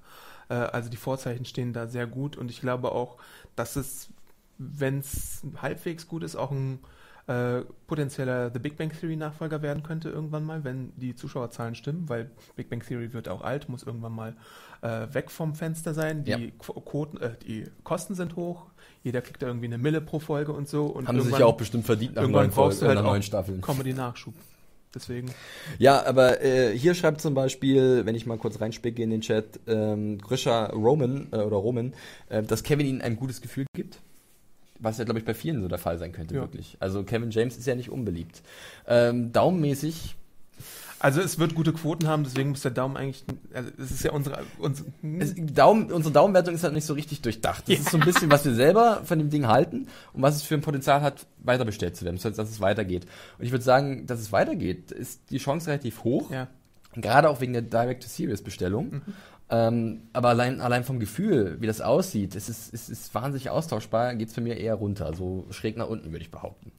Äh, also die Vorzeichen stehen da sehr gut und ich glaube auch, dass es, wenn es halbwegs gut ist, auch ein äh, potenzieller The Big Bang Theory Nachfolger werden könnte irgendwann mal, wenn die Zuschauerzahlen stimmen, weil Big Bang Theory wird auch alt, muss irgendwann mal äh, weg vom Fenster sein. Die, Ja. Qu- Quoten, äh, die Kosten sind hoch, jeder kriegt da irgendwie eine Mille pro Folge und so. Und Haben sie sich ja auch bestimmt verdient nach irgendwann neuen, brauchst du halt nach neuen Staffeln. Comedy-Nachschub. Deswegen. Ja, aber äh, hier schreibt zum Beispiel, wenn ich mal kurz reinspicke in den Chat, ähm, Grisha Roman äh, oder Roman, äh, dass Kevin ihnen ein gutes Gefühl gibt. Was ja, glaube ich, bei vielen so der Fall sein könnte, Ja. wirklich. Also Kevin James ist ja nicht unbeliebt. Ähm, daumenmäßig, Also es wird gute Quoten haben, deswegen muss der Daumen eigentlich, also es ist ja unsere, unsere es, Daumen, unsere Daumenwertung ist halt nicht so richtig durchdacht. Das ist so ein bisschen, was wir selber von dem Ding halten und was es für ein Potenzial hat, weiter bestellt zu werden, das heißt, dass es weitergeht. Und ich würde sagen, dass es weitergeht, ist die Chance relativ hoch. ja. Gerade auch wegen der Direct-to-Series-Bestellung. Mhm. Ähm, aber allein, allein vom Gefühl, wie das aussieht, es ist, es ist wahnsinnig austauschbar, geht es für mir eher runter. So schräg nach unten, würde ich behaupten.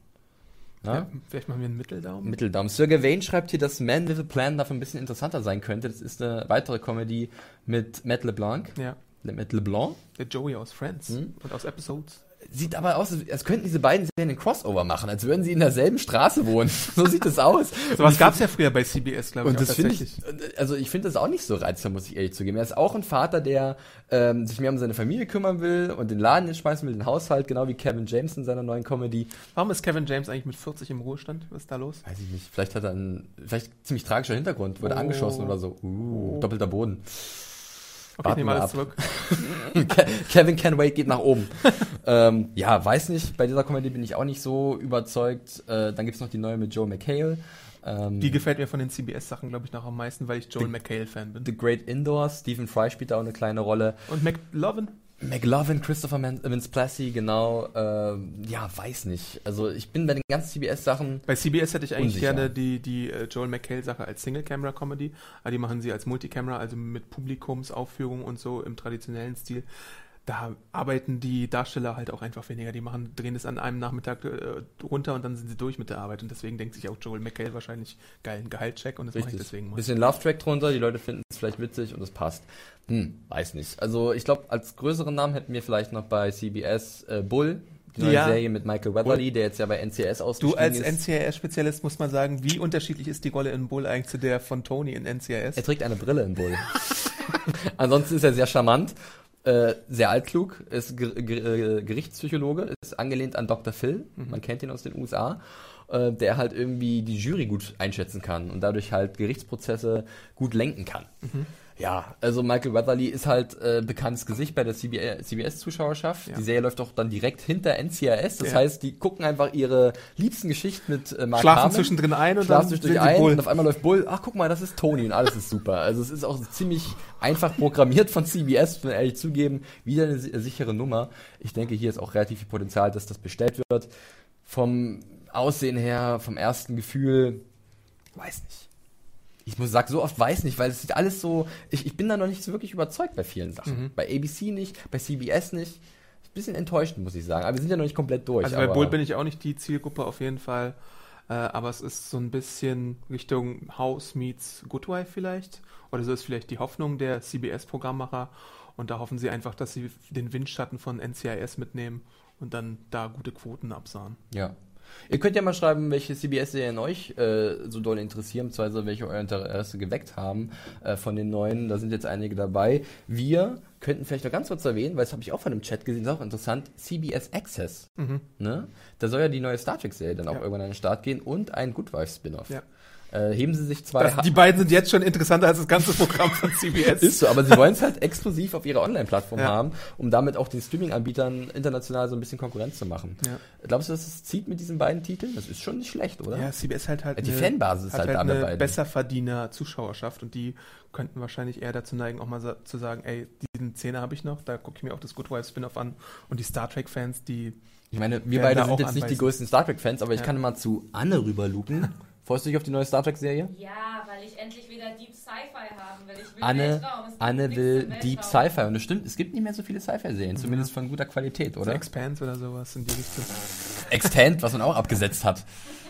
Ja? Vielleicht machen wir einen Mitteldaumen. Mitteldaumen. Sir Gawain schreibt hier, dass Man with a Plan dafür ein bisschen interessanter sein könnte. Das ist eine weitere Comedy mit Matt LeBlanc. ja. Matt LeBlanc. Der Joey aus Friends Mhm. und aus Episodes. Sieht aber aus, als könnten diese beiden Serien einen Crossover machen, als würden sie in derselben Straße wohnen. <laughs> so sieht es aus. Sowas gab es ja früher bei CBS, glaube ich. Und das finde ich, tatsächlich. also ich finde das auch nicht so reizvoll, muss ich ehrlich zugeben. Er ist auch ein Vater, der ähm, sich mehr um seine Familie kümmern will und den Laden jetzt schmeißen will, den Haushalt, genau wie Kevin James in seiner neuen Comedy. Warum ist Kevin James eigentlich mit 40 im Ruhestand? Was ist da los? Weiß ich nicht, vielleicht hat er einen, vielleicht ziemlich tragischer Hintergrund, wurde Oh. angeschossen oder so. Uh, doppelter Boden. Okay, Warten ich nehme wir alles ab. zurück. <laughs> Ke- Kevin Can Wait geht nach oben. ähm, ja, weiß nicht, bei dieser Comedy bin ich auch nicht so überzeugt. Äh, dann gibt's noch die neue mit Joe McHale. Ähm, Die gefällt mir von den CBS-Sachen, glaube ich, noch am meisten, weil ich Joel McHale-Fan bin. The Great Indoors, Stephen Fry spielt da auch eine kleine Rolle. Und McLovin? McLovin, Christopher Vince Plessy, genau. ähm, ja, weiß nicht. Also ich bin bei den ganzen CBS-Sachen. Bei CBS hätte ich eigentlich Unsicher. gerne die, die äh, Joel McHale-Sache als Single-Camera-Comedy, aber die machen sie als Multicamera, also mit Publikumsaufführung und so im traditionellen Stil. Da arbeiten die Darsteller halt auch einfach weniger. Die machen, drehen es an einem Nachmittag äh, runter und dann sind sie durch mit der Arbeit. Und deswegen denkt sich auch Joel McHale wahrscheinlich geilen Gehaltscheck und das mache ich Richtig. deswegen mal. Bisschen Love-Track drunter, die Leute finden es vielleicht witzig und es passt. Hm, weiß nicht. Also ich glaube, als größeren Namen hätten wir vielleicht noch bei CBS äh, Bull, die neue Ja. Serie mit Michael Weatherly, der jetzt ja bei NCS Du ausgestiegen als ist. NCIS-Spezialist muss man sagen, wie unterschiedlich ist die Rolle in Bull eigentlich zu der von Tony in NCIS? Er trägt eine Brille in Bull. <laughs> Ansonsten ist er sehr charmant, äh, sehr altklug, ist Ger Ger äh, Gerichtspsychologe, ist angelehnt an Dr. Phil, man kennt ihn aus den USA, äh, der halt irgendwie die Jury gut einschätzen kann und dadurch halt Gerichtsprozesse gut lenken kann. Ja, also Michael Weatherly ist halt äh, bekanntes Gesicht bei der CBS-Zuschauerschaft. Ja. Die Serie läuft auch dann direkt hinter NCIS. Das Ja. heißt, die gucken einfach ihre liebsten Geschichten mit äh, Mark Schlafen Harmon zwischendrin ein und dann sie ein Bull. und auf einmal läuft Bull. Ach, guck mal, das ist Tony und alles ist super. Also es ist auch ziemlich einfach programmiert von CBS, muss man ehrlich zugeben. Wieder eine si- sichere Nummer. Ich denke, hier ist auch relativ viel Potenzial, dass das bestellt wird. Vom Aussehen her, vom ersten Gefühl, weiß nicht. Ich muss sagen, so oft weiß nicht, weil es sieht alles so. Ich, ich bin da noch nicht so wirklich überzeugt bei vielen Sachen. Mhm. Bei ABC nicht, bei CBS nicht. Bisschen enttäuschend, muss ich sagen. Aber wir sind ja noch nicht komplett durch. Also bei Bull bin ich auch nicht die Zielgruppe auf jeden Fall. Äh, aber es ist so ein bisschen Richtung House meets Good Wife vielleicht. Oder so ist vielleicht die Hoffnung der CBS-Programmmacher. Und da hoffen sie einfach, dass sie den Windschatten von NCIS mitnehmen und dann da gute Quoten absahen. Ja. Ihr könnt ja mal schreiben, welche CBS-Serien euch äh, so doll interessieren, beziehungsweise welche euer Interesse geweckt haben äh, von den neuen. Da sind jetzt einige dabei. Wir könnten vielleicht noch ganz kurz erwähnen, weil das habe ich auch von dem Chat gesehen, ist auch interessant, CBS Access. Ne? Da soll ja die neue Star Trek-Serie dann auch Ja. irgendwann an den Start gehen und ein Good Wife-Spin-Off. Ja. Äh, heben sie sich zwei... Das, die beiden sind jetzt schon interessanter als das ganze Programm von <laughs> CBS. Ist so, aber sie wollen es halt exklusiv auf ihrer Online-Plattform Ja. haben, um damit auch den Streaming-Anbietern international so ein bisschen Konkurrenz zu machen. Ja. Glaubst du, dass es zieht mit diesen beiden Titeln? Das ist schon nicht schlecht, oder? Ja, CBS halt halt Die Fanbasis ist halt halt eine beiden. Besserverdiener-Zuschauerschaft und die könnten wahrscheinlich eher dazu neigen, auch mal sa zu sagen, ey, diesen Zehner habe ich noch, da gucke ich mir auch das Good Wife Spin-off an und die Star Trek-Fans, die Ich meine, wir beide sind jetzt nicht die größten Star Trek-Fans, aber ich Ja. kann mal zu Anne rüberlupen. Freust du dich auf die neue Star Trek-Serie? Ja, weil ich endlich wieder Deep Sci-Fi haben will. Ich will Anne. Es Anne will. Deep Sci-Fi und das stimmt, es gibt nicht mehr so viele Sci-Fi-Serien, zumindest von guter Qualität, oder? Expanse oder sowas in die Richtung. Extant, was man auch abgesetzt hat.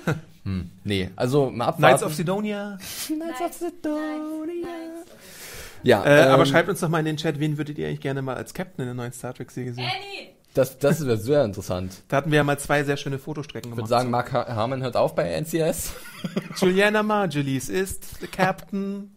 <laughs> Hm, nee, also mal abwarten. Knights of Sidonia. Knights of Sidonia. Ja, Äh, aber ähm, schreibt uns doch mal in den Chat, wen würdet ihr eigentlich gerne mal als Captain in der neuen Star Trek-Serie sehen? Annie! Das, das wäre sehr interessant. <laughs> Da hatten wir ja mal zwei sehr schöne Fotostrecken Ich würde gemacht. sagen, Mark Har- Harmon hört auf bei NCS. <laughs> Juliana Margulies ist the Captain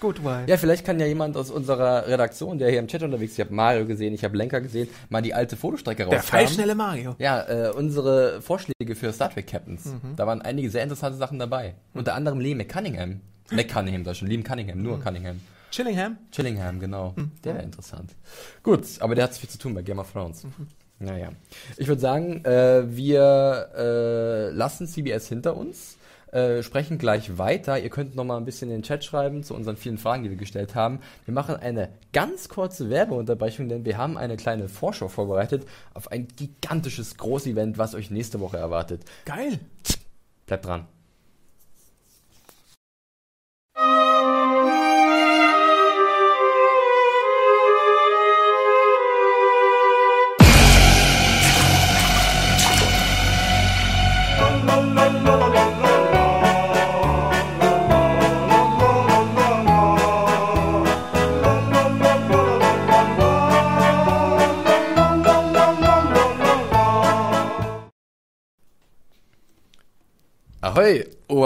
Good Wife. Ja, vielleicht kann ja jemand aus unserer Redaktion, der hier im Chat unterwegs ist, ich habe Mario gesehen, ich habe Lenker gesehen, mal die alte Fotostrecke der rauskramen. feilschnelle Mario. Ja, äh, unsere Vorschläge für Star Trek Captains. Mhm. Da waren einige sehr interessante Sachen dabei. Unter anderem Lee McCunningham. McCunningham da schon, Liam Cunningham, Mhm. nur Cunningham. Chillingham. Chillingham, genau. Mhm. Der wäre interessant. Gut, aber der hat viel zu tun bei Game of Thrones. Mhm. Naja. Ich würde sagen, äh, wir äh, lassen CBS hinter uns. Äh, sprechen gleich weiter. Ihr könnt noch mal ein bisschen in den Chat schreiben zu unseren vielen Fragen, die wir gestellt haben. Wir machen eine ganz kurze Werbeunterbrechung, denn wir haben eine kleine Vorschau vorbereitet auf ein gigantisches Großevent, was euch nächste Woche erwartet. Geil. Bleibt dran.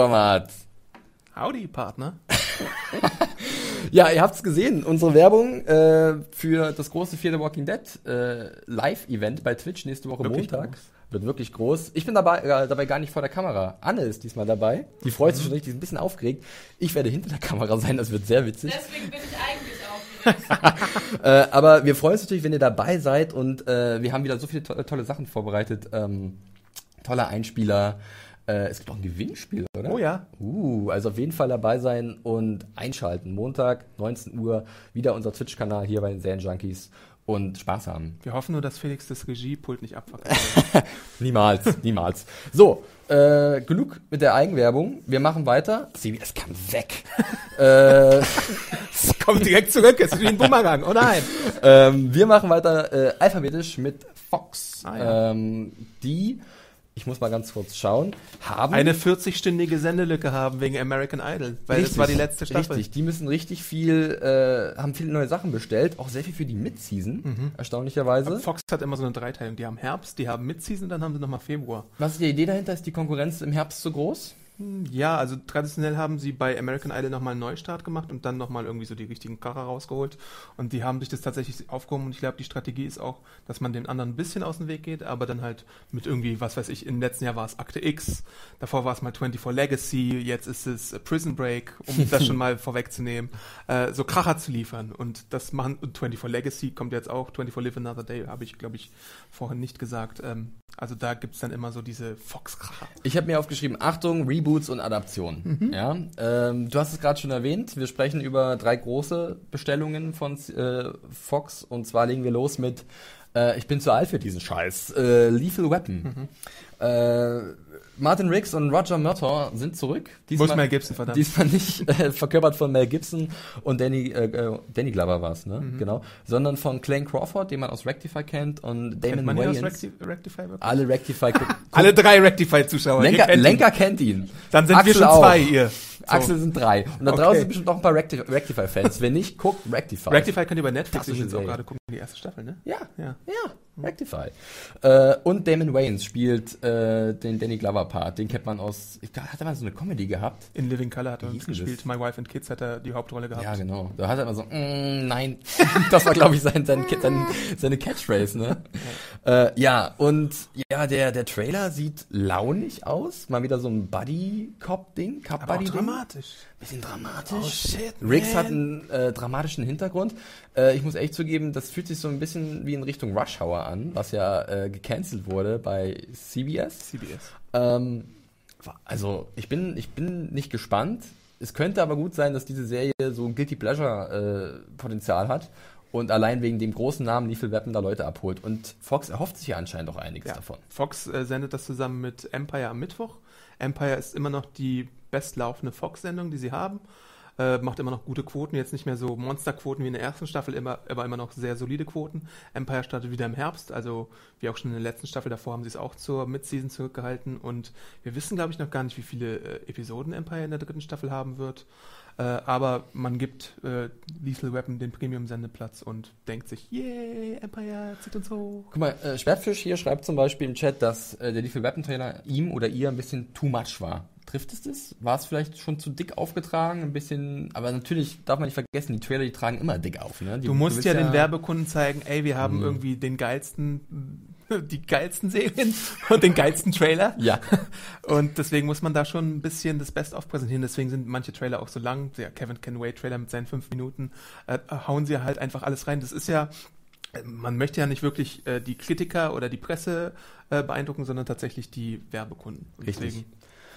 Obermatt. Howdy, Partner. <laughs> Ja, ihr habt's gesehen, unsere Werbung äh, für das große vierte Walking Dead äh, Live-Event bei Twitch nächste Woche Wirklich Montag. groß? Wird wirklich groß. Ich bin dabei, äh, dabei gar nicht vor der Kamera. Anne ist diesmal dabei. Die freut sich schon richtig, ist ein bisschen aufgeregt. Ich werde hinter der Kamera sein, das wird sehr witzig. Deswegen bin ich eigentlich <laughs> aufgeregt. Äh, aber wir freuen uns natürlich, wenn ihr dabei seid und äh, wir haben wieder so viele to tolle Sachen vorbereitet. Ähm, tolle Einspieler. Äh, es gibt auch ein Gewinnspiel, oder? Oh ja. Uh, also auf jeden Fall dabei sein und einschalten. Montag, 19 Uhr, wieder unser Twitch-Kanal hier bei den Serienjunkies und Spaß haben. Wir hoffen nur, dass Felix das Regiepult nicht abfuckt. <laughs> Niemals, niemals. So, äh, genug mit der Eigenwerbung. Wir machen weiter. CBS kann weg. <laughs> äh, Kommt direkt zurück, es ist wie ein Bumerang. Oh nein. ähm, wir machen weiter äh, alphabetisch mit Fox. Ah, ja. ähm, die, ich muss mal ganz kurz schauen, haben Eine 40-stündige Sendelücke haben wegen American Idol, weil das war die letzte Staffel. Richtig, die müssen richtig viel, äh, haben viele neue Sachen bestellt, auch sehr viel für die Mid-Season, Mhm. erstaunlicherweise. Fox hat immer so eine Dreiteilung. Die haben Herbst, die haben Mid-Season, dann haben sie nochmal Februar. Was ist die Idee dahinter? Ist die Konkurrenz im Herbst so groß? Ja, also traditionell haben sie bei American Idol nochmal einen Neustart gemacht und dann nochmal irgendwie so die richtigen Kracher rausgeholt. Und die haben sich das tatsächlich aufgehoben und ich glaube, die Strategie ist auch, dass man den anderen ein bisschen aus dem Weg geht, aber dann halt mit irgendwie, was weiß ich, im letzten Jahr war es Akte X, davor war es mal 24 Legacy, jetzt ist es Prison Break, um <laughs> das schon mal vorwegzunehmen, äh, so Kracher zu liefern. Und das machen, und 24 Legacy kommt jetzt auch, 24 Live Another Day, habe ich, glaube ich, vorhin nicht gesagt. Ähm, also da gibt's dann immer so diese Fox-Kracher. Ich habe mir aufgeschrieben, Achtung, Reboots und Adaptionen. Mhm. Ja, ähm, du hast es gerade schon erwähnt, wir sprechen über drei große Bestellungen von äh, Fox und zwar legen wir los mit äh, Ich bin zu alt für diesen Scheiß. Äh, Lethal Weapon. Mhm. Äh, Martin Riggs und Roger Murtaugh sind zurück. Wo ist Mel Gibson, verdammt? Diesmal nicht äh, verkörpert von Mel Gibson und Danny, äh, äh, Danny Glover war es, ne? Mhm. Genau. Sondern von Clayne Crawford, den man aus Rectify kennt und Damon Kennt Wayans. Recti Rectify wirklich? Alle Rectify. <laughs> Alle drei Rectify-Zuschauer. Lenker, kennt ihn. Lenker kennt ihn. Dann sind wir Axel schon auch. zwei, ihr. So. Axel sind drei. Und da Okay. draußen sind bestimmt noch ein paar Recti Rectify-Fans. Wenn nicht, guckt Rectify. Rectify könnt ihr bei Netflix übrigens auch gerade gucken, die erste Staffel, ne? Ja, Ja. ja, Rectify. Äh, und Damon Wayans spielt äh, den Danny Glover-Part. Den kennt man aus, ich glaub, hat er mal so eine Comedy gehabt? In Living Color hat er uns gespielt. My Wife and Kids hat er die Hauptrolle gehabt. Ja, genau. Da hat er immer so, mm, nein. <laughs> das war, glaube ich, sein, sein, sein, seine Catchphrase, ne? äh, ja, und ja, der, der Trailer sieht launig aus. Mal wieder so ein Buddy-Cop-Ding. Cop-Buddy-Ding. dramatisch. Bisschen dramatisch. Oh, shit, Riggs hat einen äh, dramatischen Hintergrund. Äh, ich muss echt zugeben, das fühlt sich so ein bisschen wie in Richtung Rush Hour an, was ja äh, gecancelt wurde bei CBS. CBS. Ähm, also ich bin, ich bin nicht gespannt. Es könnte aber gut sein, dass diese Serie so ein Guilty Pleasure äh, hat und allein wegen dem großen Namen Lethal Weapon da Leute abholt. Und Fox erhofft sich ja anscheinend auch einiges Ja. davon. Fox äh, sendet das zusammen mit Empire am Mittwoch. Empire ist immer noch die bestlaufende Fox-Sendung, die sie haben. Äh, macht immer noch gute Quoten, jetzt nicht mehr so Monsterquoten wie in der ersten Staffel, immer, aber immer noch sehr solide Quoten. Empire startet wieder im Herbst, also wie auch schon in der letzten Staffel davor haben sie es auch zur Mid-Season zurückgehalten und wir wissen, glaube ich, noch gar nicht, wie viele äh, Episoden Empire in der dritten Staffel haben wird. Äh, aber man gibt äh, Lethal Weapon den Premium-Sendeplatz und denkt sich, yay, Empire zieht uns hoch. Guck mal, äh, Schwertfisch hier schreibt zum Beispiel im Chat, dass äh, der Lethal Weapon Trailer ihm oder ihr ein bisschen too much war. Trifft es das? War es vielleicht schon zu dick aufgetragen? Ein bisschen, aber natürlich darf man nicht vergessen, die Trailer, die tragen immer dick auf. Ne? Die, Du musst willst ja, den Werbekunden zeigen, ey, wir haben Mhm. irgendwie den geilsten, <laughs> die geilsten Serien und den geilsten Trailer. Ja, <laughs> Und deswegen muss man da schon ein bisschen das Best-of präsentieren. Deswegen sind manche Trailer auch so lang. Der Kevin Can Wait Trailer mit seinen fünf Minuten, äh, hauen sie halt einfach alles rein. Das ist ja, man möchte ja nicht wirklich äh, die Kritiker oder die Presse äh, beeindrucken, sondern tatsächlich die Werbekunden. Und Richtig. Deswegen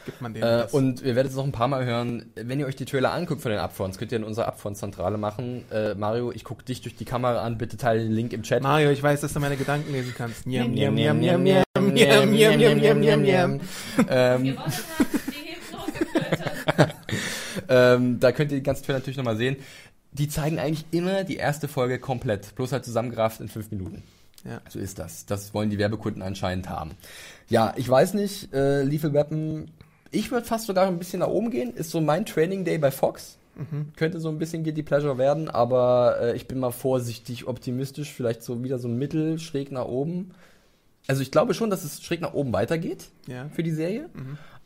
gibt man denen Äh, das. und ihr werdet es noch ein paar Mal hören, wenn ihr euch die Trailer anguckt von den Upfronts, könnt ihr in unserer Upfront-Zentrale machen. Äh, Mario, ich gucke dich durch die Kamera an, bitte teile den Link im Chat. Mario, ich weiß, dass du meine Gedanken lesen kannst. Niam, Niam, niam, niam, niam, niam, niam, niam, niam, niam, niam. Ähm, ähm, da könnt ihr die ganzen Trailer natürlich nochmal sehen. Die zeigen eigentlich immer die erste Folge komplett, bloß halt zusammengerafft in fünf Minuten. Ja. So ist das. Das wollen die Werbekunden anscheinend haben. Ja, ich weiß nicht, äh, Lethal Weapon, ich würde fast sogar ein bisschen nach oben gehen. Ist so mein Training Day bei Fox. Könnte so ein bisschen Guilty Pleasure werden, aber äh, ich bin mal vorsichtig optimistisch. Vielleicht so wieder so ein Mittel schräg nach oben. Also ich glaube schon, dass es schräg nach oben weitergeht Ja. für die Serie.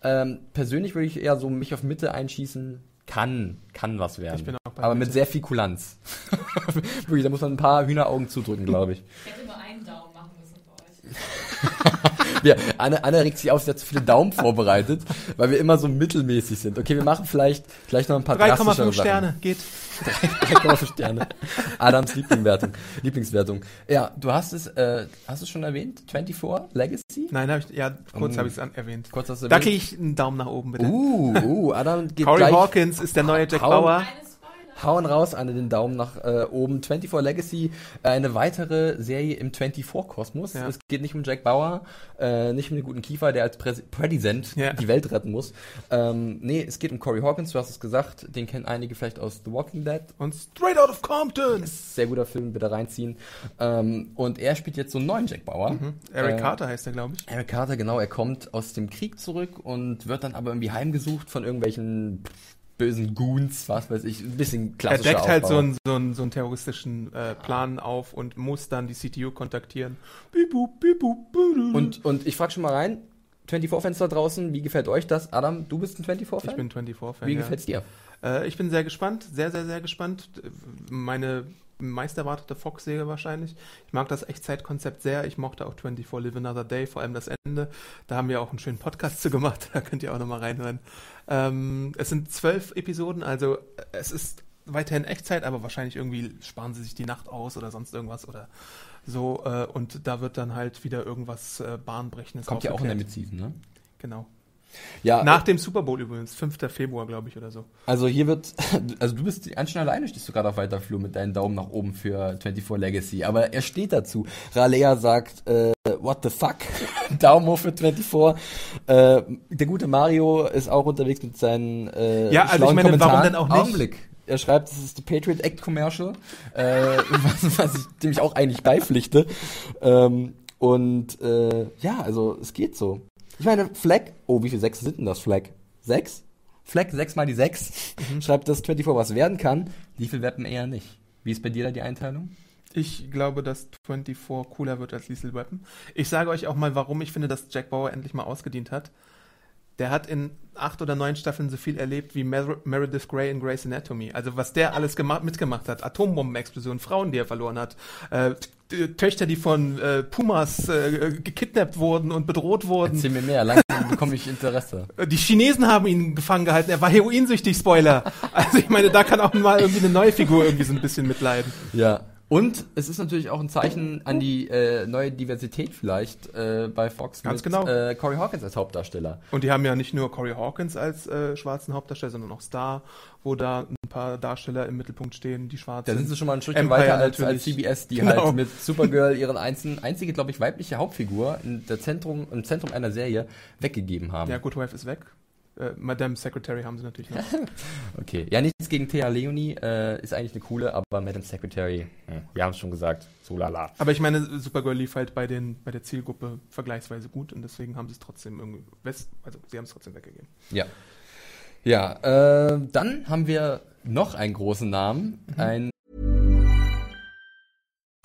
Ähm, persönlich würde ich eher so mich auf Mitte einschießen. Kann, kann was werden. Ich bin auch bei Aber Mitte. mit sehr viel Kulanz. <laughs> Wirklich, da muss man ein paar Hühneraugen zudrücken, glaube ich. Ich hätte nur einen Daumen machen müssen für euch. Ja, Anne, Anne regt sich auf, sie hat zu viele Daumen vorbereitet, weil wir immer so mittelmäßig sind. Okay, wir machen vielleicht, vielleicht noch ein paar 3,5 drastischere Sterne, geht. Sachen. 3,5 Sterne. Adams Lieblingswertung. Lieblingswertung. Ja, du hast es, äh, hast du es schon erwähnt? 24 Legacy? Nein, habe ich, ja, kurz Oh. habe ich es erwähnt. Kurz hast du Da erwähnt. kriege ich einen Daumen nach oben, bitte. Uh, uh, Adam geht Corey gleich, Hawkins ist der neue Jack Bauer. Hauen raus, Anne, den Daumen nach äh, oben. 24 Legacy, äh, eine weitere Serie im 24-Kosmos. Ja. Es geht nicht um Jack Bauer, äh, nicht um den guten Kiefer, der als Präs Präsident Ja. die Welt retten muss. Ähm, nee, es geht um Corey Hawkins, du hast es gesagt, den kennen einige vielleicht aus The Walking Dead. Und Straight Out of Compton. Sehr guter Film, bitte reinziehen. Ähm, und er spielt jetzt so einen neuen Jack Bauer. Eric Äh, Carter heißt er, glaube ich. Eric Carter, genau, er kommt aus dem Krieg zurück und wird dann aber irgendwie heimgesucht von irgendwelchen bösen Goons, was weiß ich, ein bisschen Er klassischer deckt halt Aufbau. so einen, so, einen, so einen terroristischen äh, Plan auf und muss dann die CTU kontaktieren. Und, und ich frage schon mal rein, 24-Fans da draußen, wie gefällt euch das? Adam, du bist ein 24-Fan? ich bin 24-Fan. Wie ja. gefällt's dir? Äh, ich bin sehr gespannt, sehr, sehr, sehr gespannt. Meine meist erwartete Fox-Serie wahrscheinlich. Ich mag das Echtzeitkonzept sehr. Ich mochte auch 24 Live Another Day, vor allem das Ende. Da haben wir auch einen schönen Podcast zu gemacht. <laughs> Da könnt ihr auch nochmal reinhören. Ähm, es sind zwölf Episoden, also es ist weiterhin Echtzeit, aber wahrscheinlich irgendwie sparen sie sich die Nacht aus oder sonst irgendwas oder so. Äh, und da wird dann halt wieder irgendwas äh, Bahnbrechendes Kommt ja auch in der. Mid-Season, ne? Genau. Ja, Nach dem Super Bowl übrigens, 5. Februar, glaube ich, oder so. also hier wird, <laughs> also du bist ganz schön alleine, stehst du gerade auf weiter Flur mit deinen Daumen nach oben für 24 Legacy, aber er steht dazu. Ralea sagt, äh, what the fuck? <laughs> Daumen hoch für 24. Äh, der gute Mario ist auch unterwegs mit seinen äh, Ja, also ich meine, warum Kommentaren. denn auch nicht? Augenblick. Er schreibt, das ist die Patriot Act Commercial, äh, <laughs> was, was ich dem ich auch eigentlich beipflichte. Ähm, und äh, ja, also es geht so. Ich meine, Flag, oh, wie viele Sechs sind denn das, Flag? Sechs? Flag, sechs mal die sechs. Mhm. Schreibt, dass 24 was werden kann. Lethal Weapon eher nicht. Wie ist bei dir da die Einteilung? Ich glaube, dass 24 cooler wird als Lethal Weapon. Ich sage euch auch mal, warum ich finde, dass Jack Bauer endlich mal ausgedient hat. Der hat in acht oder neun Staffeln so viel erlebt wie Mer Meredith Grey in Grey's Anatomy. Also was der alles gemacht, mitgemacht hat. Atombombenexplosionen, Frauen, die er verloren hat, äh, Töchter, die von äh, Pumas äh, gekidnappt wurden und bedroht wurden. Erzähl mir mehr, langsam bekomme ich Interesse. <laughs> Die Chinesen haben ihn gefangen gehalten. Er war heroinsüchtig, Spoiler. Also ich meine, da kann auch mal irgendwie eine neue Figur irgendwie so ein bisschen mitleiden. Ja. Und es ist natürlich auch ein Zeichen an die äh, neue Diversität vielleicht äh, bei Fox Ganz mit genau. äh, Corey Hawkins als Hauptdarsteller. Und die haben ja nicht nur Corey Hawkins als äh, schwarzen Hauptdarsteller, sondern auch Star, wo da ein paar Darsteller im Mittelpunkt stehen, die schwarz Da sind sie schon mal ein Stück Empire weiter als, als CBS, die Genau. halt mit Supergirl <laughs> ihren einzigen, einzige, glaube ich, weibliche Hauptfigur in der Zentrum, im Zentrum einer Serie weggegeben haben. Ja, Good Wife ist weg. Äh, Madame Secretary haben sie natürlich noch. <laughs> Okay. Ja, nichts gegen Thea Leonie, äh, ist eigentlich eine coole, aber Madam Secretary, hm, wir haben es schon gesagt, so lala. Aber ich meine, Supergirl lief halt bei, den, bei der Zielgruppe vergleichsweise gut und deswegen haben sie es trotzdem irgendwie, wes- also sie haben es trotzdem weggegeben. Ja. Ja, äh, dann haben wir noch einen großen Namen, ein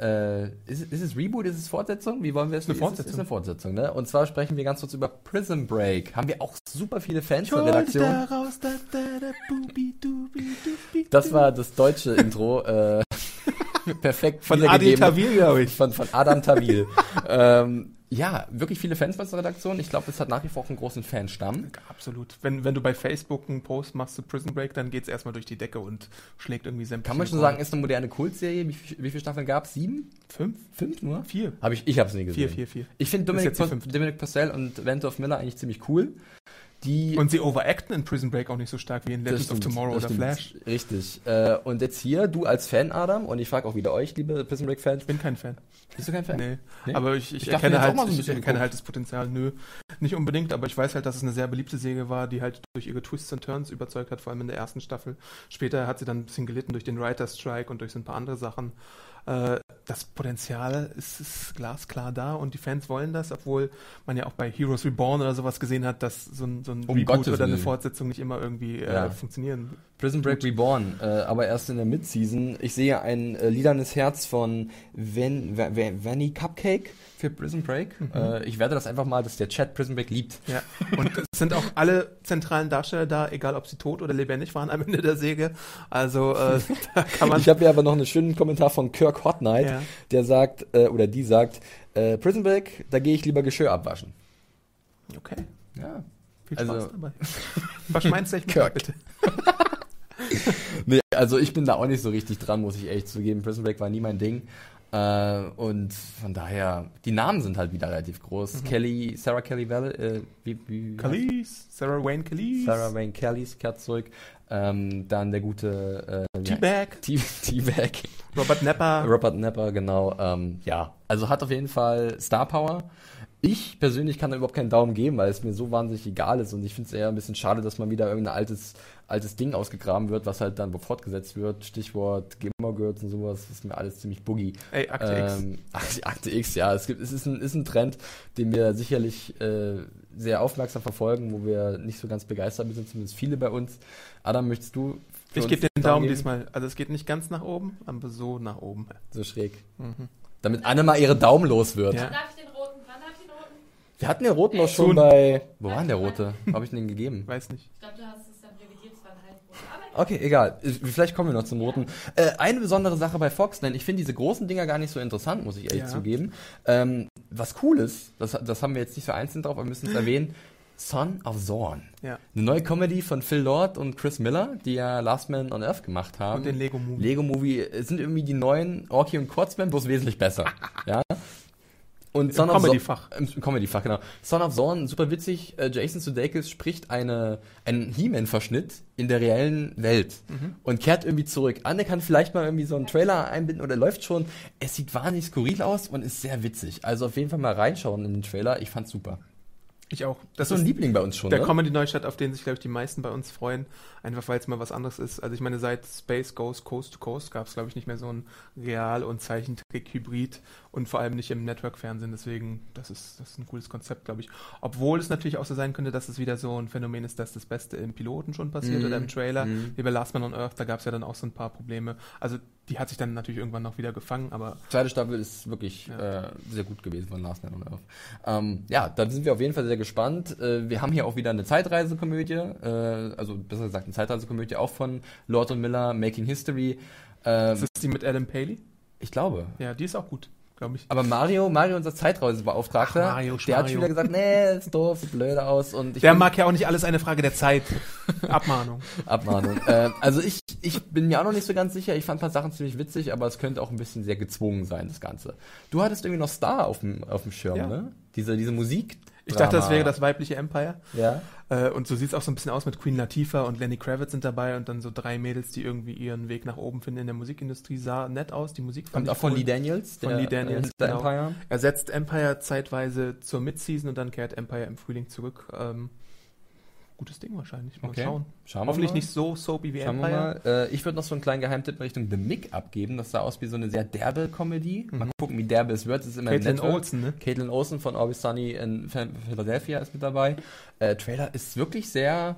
Äh, ist, ist es Reboot, ist es Fortsetzung? Wie wollen wir es? Eine Ist, Fortsetzung. ist eine Fortsetzung, ne? Und zwar sprechen wir ganz kurz über Prison Break. Haben wir auch super viele Fans zur Redaktion. raus, da, da, da, bubi, dubi, dubi, Das war das deutsche Intro. Äh, <laughs> perfekt Von Adil wiedergegeben. Tawil, glaube ich. Von, von Adam Tawil. <laughs> ähm, ja, wirklich viele Fans bei unserer Redaktion. Ich glaube, es hat nach wie vor auch einen großen Fanstamm. Absolut. Wenn, wenn du bei Facebook einen Post machst zu Prison Break, dann geht's erstmal durch die Decke und schlägt irgendwie sämtliche Kann man schon sagen, ist eine moderne Kultserie. Wie, viel- wie viele Staffeln gab es? Sieben? Fünf? Fünf nur? Vier. Hab ich ich habe es nie gesehen. Vier, vier, vier. Ich finde Dominic, Purcell und Wentworth Miller eigentlich ziemlich cool. Die Und sie overacten in Prison Break auch nicht so stark wie in Legends of stimmt, Tomorrow das oder stimmt. Flash. Richtig. Äh, und jetzt hier, du als Fan, Adam, und ich frage auch wieder euch, liebe Prison Break-Fans. Ich bin kein Fan. Bist du kein Fan? Nee. Nee? Aber ich, ich, Ich erkenne, halt, so ich erkenne halt das Potenzial. Nö, nicht unbedingt, aber ich weiß halt, dass es eine sehr beliebte Serie war, die halt durch ihre Twists und Turns überzeugt hat, vor allem in der ersten Staffel. Später hat sie dann ein bisschen gelitten durch den Writer's Strike und durch so ein paar andere Sachen. Äh, das Potenzial ist, ist glasklar da und die Fans wollen das, obwohl man ja auch bei Heroes Reborn oder sowas gesehen hat, dass so ein, so ein Um Reboot Gottes oder eine. Fortsetzung nicht immer irgendwie äh, Ja. funktionieren. Prison Break Reborn, äh, aber erst in der Mid-Season. Ich sehe ein äh, lilanes Herz von Van, Va- Va- Vanny Cupcake für Prison Break. Mhm. Äh, ich werde das einfach mal, dass der Chat Prison Break liebt. Ja, und es sind auch alle zentralen Darsteller da, egal ob sie tot oder lebendig waren am Ende der Säge. Also äh, <laughs> da kann man. Ich habe hier aber noch einen schönen Kommentar von Kirk Hot Knight, Ja. der sagt, äh, oder die sagt, äh, Prison Break, da gehe ich lieber Geschirr abwaschen. okay, Ja. viel Also- Spaß dabei. Was meinst du echt mit Kirk. bitte? <laughs> <laughs> Nee, also ich bin da auch nicht so richtig dran, muss ich ehrlich zugeben. Prison Break war nie mein Ding. Äh, und von daher, die Namen sind halt wieder relativ groß. Kelly, Sarah Kelly Valley, äh, wie, wie Khalees, Sarah Wayne Khalees, Sarah Wayne Kellys zurück. Ähm, dann der gute äh, T-Bag, T-Bag. Robert Nepper. Robert Nepper, genau. Ähm, ja, also hat auf jeden Fall Star Power. Ich persönlich kann da überhaupt keinen Daumen geben, weil es mir so wahnsinnig egal ist und ich finde es eher ein bisschen schade, dass mal wieder irgendein altes, altes Ding ausgegraben wird, was halt dann fortgesetzt wird. Stichwort Gilmore Girls und sowas, das ist mir alles ziemlich buggy. Ey, Akte X. Ähm, Akte, Akte X, ja, es, gibt, es ist, ein, ist ein Trend, den wir sicherlich äh, sehr aufmerksam verfolgen, wo wir nicht so ganz begeistert sind, zumindest viele bei uns. Adam, möchtest du? für Ich gebe den einen Daumen geben? diesmal. Also es geht nicht ganz nach oben, aber so nach oben. So schräg. Mhm. Damit Anne mal ihre Daumen los wird. Ja. Darf ich den roten? Wann darf ich den roten? Wir hatten den roten noch schon Schon. bei. Wo war denn der rote? Wo habe ich den gegeben? Weiß nicht. Ich glaube, du hast es dann revidiert, es war ein halbrot. Aber Okay, egal. Vielleicht kommen wir noch zum roten. Äh, eine besondere Sache bei Fox, denn ich finde diese großen Dinger gar nicht so interessant, muss ich ehrlich Ja. zugeben. Ähm, was cool ist, das, das haben wir jetzt nicht so einzeln drauf, aber wir müssen es erwähnen. Son of Zorn. Ja. Eine neue Comedy von Phil Lord und Chris Miller, die ja Last Man on Earth gemacht haben. Und den Lego Movie. Lego Movie äh, sind irgendwie die neuen Orky und Kurzman, bloß wesentlich besser. <laughs> ja. Und Im Son of Zorn- Comedy-Fach. Im im Comedy-Fach, genau. Son of Zorn, super witzig. Äh, Jason Sudeikis spricht eine, einen He-Man-Verschnitt in der reellen Welt Mhm. und kehrt irgendwie zurück. Anne kann vielleicht mal irgendwie so einen Trailer einbinden oder läuft schon. Es sieht wahnsinnig skurril aus und ist sehr witzig. Also auf jeden Fall mal reinschauen in den Trailer. Ich fand's super. Ich auch. Das ist so ein Liebling bei uns schon, der ne? Comedy Neustadt, auf den sich, glaube ich, die meisten bei uns freuen. Einfach weil es mal was anderes ist. Also ich meine, seit Space Goes Coast to Coast gab es, glaube ich, nicht mehr so ein Real- und Zeichentrick-Hybrid und vor allem nicht im Network-Fernsehen. Deswegen, das ist, das ist ein cooles Konzept, glaube ich. Obwohl es natürlich auch so sein könnte, dass es wieder so ein Phänomen ist, dass das Beste im Piloten schon passiert Mhm. oder im Trailer. Mhm. Wie bei Last Man on Earth, da gab es ja dann auch so ein paar Probleme. Also die hat sich dann natürlich irgendwann noch wieder gefangen, aber Zweite Staffel ist wirklich Ja. äh, sehr gut gewesen von Last Man on Earth. Ähm, ja, da sind wir auf jeden Fall sehr gespannt. Äh, wir haben hier auch wieder eine Zeitreisekomödie, äh, also besser gesagt eine Zeitreisekomödie auch von Lord und Miller, Making History. Ähm, das ist die mit Adam Paley. ich glaube. Ja, die ist auch gut, glaube ich. Aber Mario, Mario, unser Zeitreisebeauftragter, Ach, Mario, der hat Schmario. wieder gesagt, nee, ist doof, sieht blöde aus und ich Der mag ja auch nicht alles eine Frage der Zeit. <laughs> Abmahnung. Abmahnung. äh, also ich, ich bin mir auch noch nicht so ganz sicher. Ich fand ein paar Sachen ziemlich witzig, aber es könnte auch ein bisschen sehr gezwungen sein, das Ganze. Du hattest irgendwie noch Star auf dem, auf dem Schirm, Ja. ne? Diese, diese Musik. Ich dachte, das wäre das weibliche Empire. Ja. Äh, und so sieht es auch so ein bisschen aus mit Queen Latifah und Lenny Kravitz sind dabei und dann so drei Mädels, die irgendwie ihren Weg nach oben finden in der Musikindustrie. Sah nett aus, die Musik Kommt auch von cool. Lee Daniels. Von Lee Daniels, der genau. Empire. Ersetzt Empire zeitweise zur Midseason und dann kehrt Empire im Frühling zurück. Ähm, gutes Ding wahrscheinlich. Mal Okay. schauen. Schauen wir Hoffentlich mal. nicht so soapy wie Schauen wir Empire. mal. Äh, ich würde noch so einen kleinen Geheimtipp in Richtung The Mick abgeben. Das sah aus wie so eine sehr derbe Comedy. Mal gucken, wie derbe es wird. Es ist immer im Mhm. Caitlin. Olsen, ne? Caitlin Olsen von Always Sunny in Ph- Philadelphia ist mit dabei. Äh, Trailer ist wirklich sehr,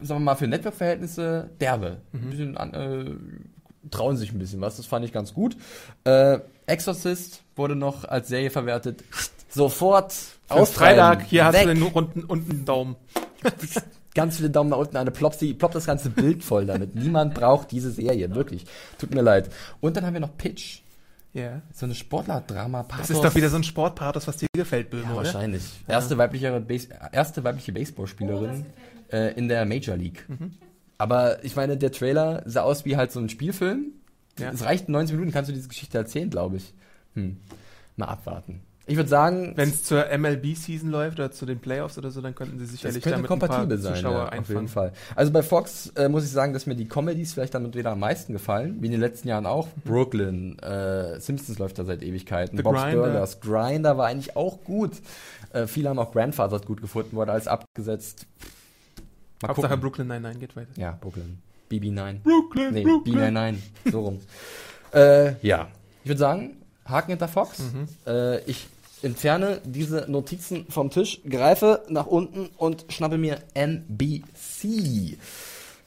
sagen wir mal, für Network-Verhältnisse derbe. Mhm. Ein bisschen an, äh, trauen sich ein bisschen was. Das fand ich ganz gut. Äh, Exorcist wurde noch als Serie verwertet. Sofort austreiben. Freitag, hier hast Weg. du den runden unten Daumen. <laughs> Ganz viele Daumen nach unten, eine ploppt, sie, ploppt das ganze Bild voll damit. Niemand braucht diese Serie, wirklich. Tut mir leid. Und dann haben wir noch Pitch. Ja. So eine Sportler-Drama. Das ist doch wieder so ein Sportpathos, was dir gefällt, Böhme, Ja, oder? wahrscheinlich. Erste weibliche, Base, erste weibliche Baseballspielerin äh, in der Major League. Mhm. Aber ich meine, der Trailer sah aus wie halt so ein Spielfilm. Ja. Es reicht 90 Minuten, kannst du diese Geschichte erzählen, glaube ich. Hm. Mal abwarten. Ich würde sagen, Wenn es zur MLB-Season läuft oder zu den Playoffs oder so, dann könnten sie das sicherlich könnte damit ein kompatibel paar sein, Zuschauer ja, auf jeden Fall. Also bei Fox äh, muss ich sagen, dass mir die Comedies vielleicht damit wieder am meisten gefallen, wie in den letzten Jahren auch. Brooklyn, äh, Simpsons läuft da seit Ewigkeiten, The Bob's Grinder. Burgers, Grinder war eigentlich auch gut. Äh, viele haben auch Grandfather gut gefunden, wurde als abgesetzt. Mal Hauptsache gucken. Brooklyn 99 geht weiter. Ja, Brooklyn. BB9. Brooklyn, Nee, Brooklyn. B99. So rum. <laughs> äh, ja. Ich würde sagen, Haken hinter Fox. Mhm. Äh, ich entferne diese Notizen vom Tisch, greife nach unten und schnappe mir NBC.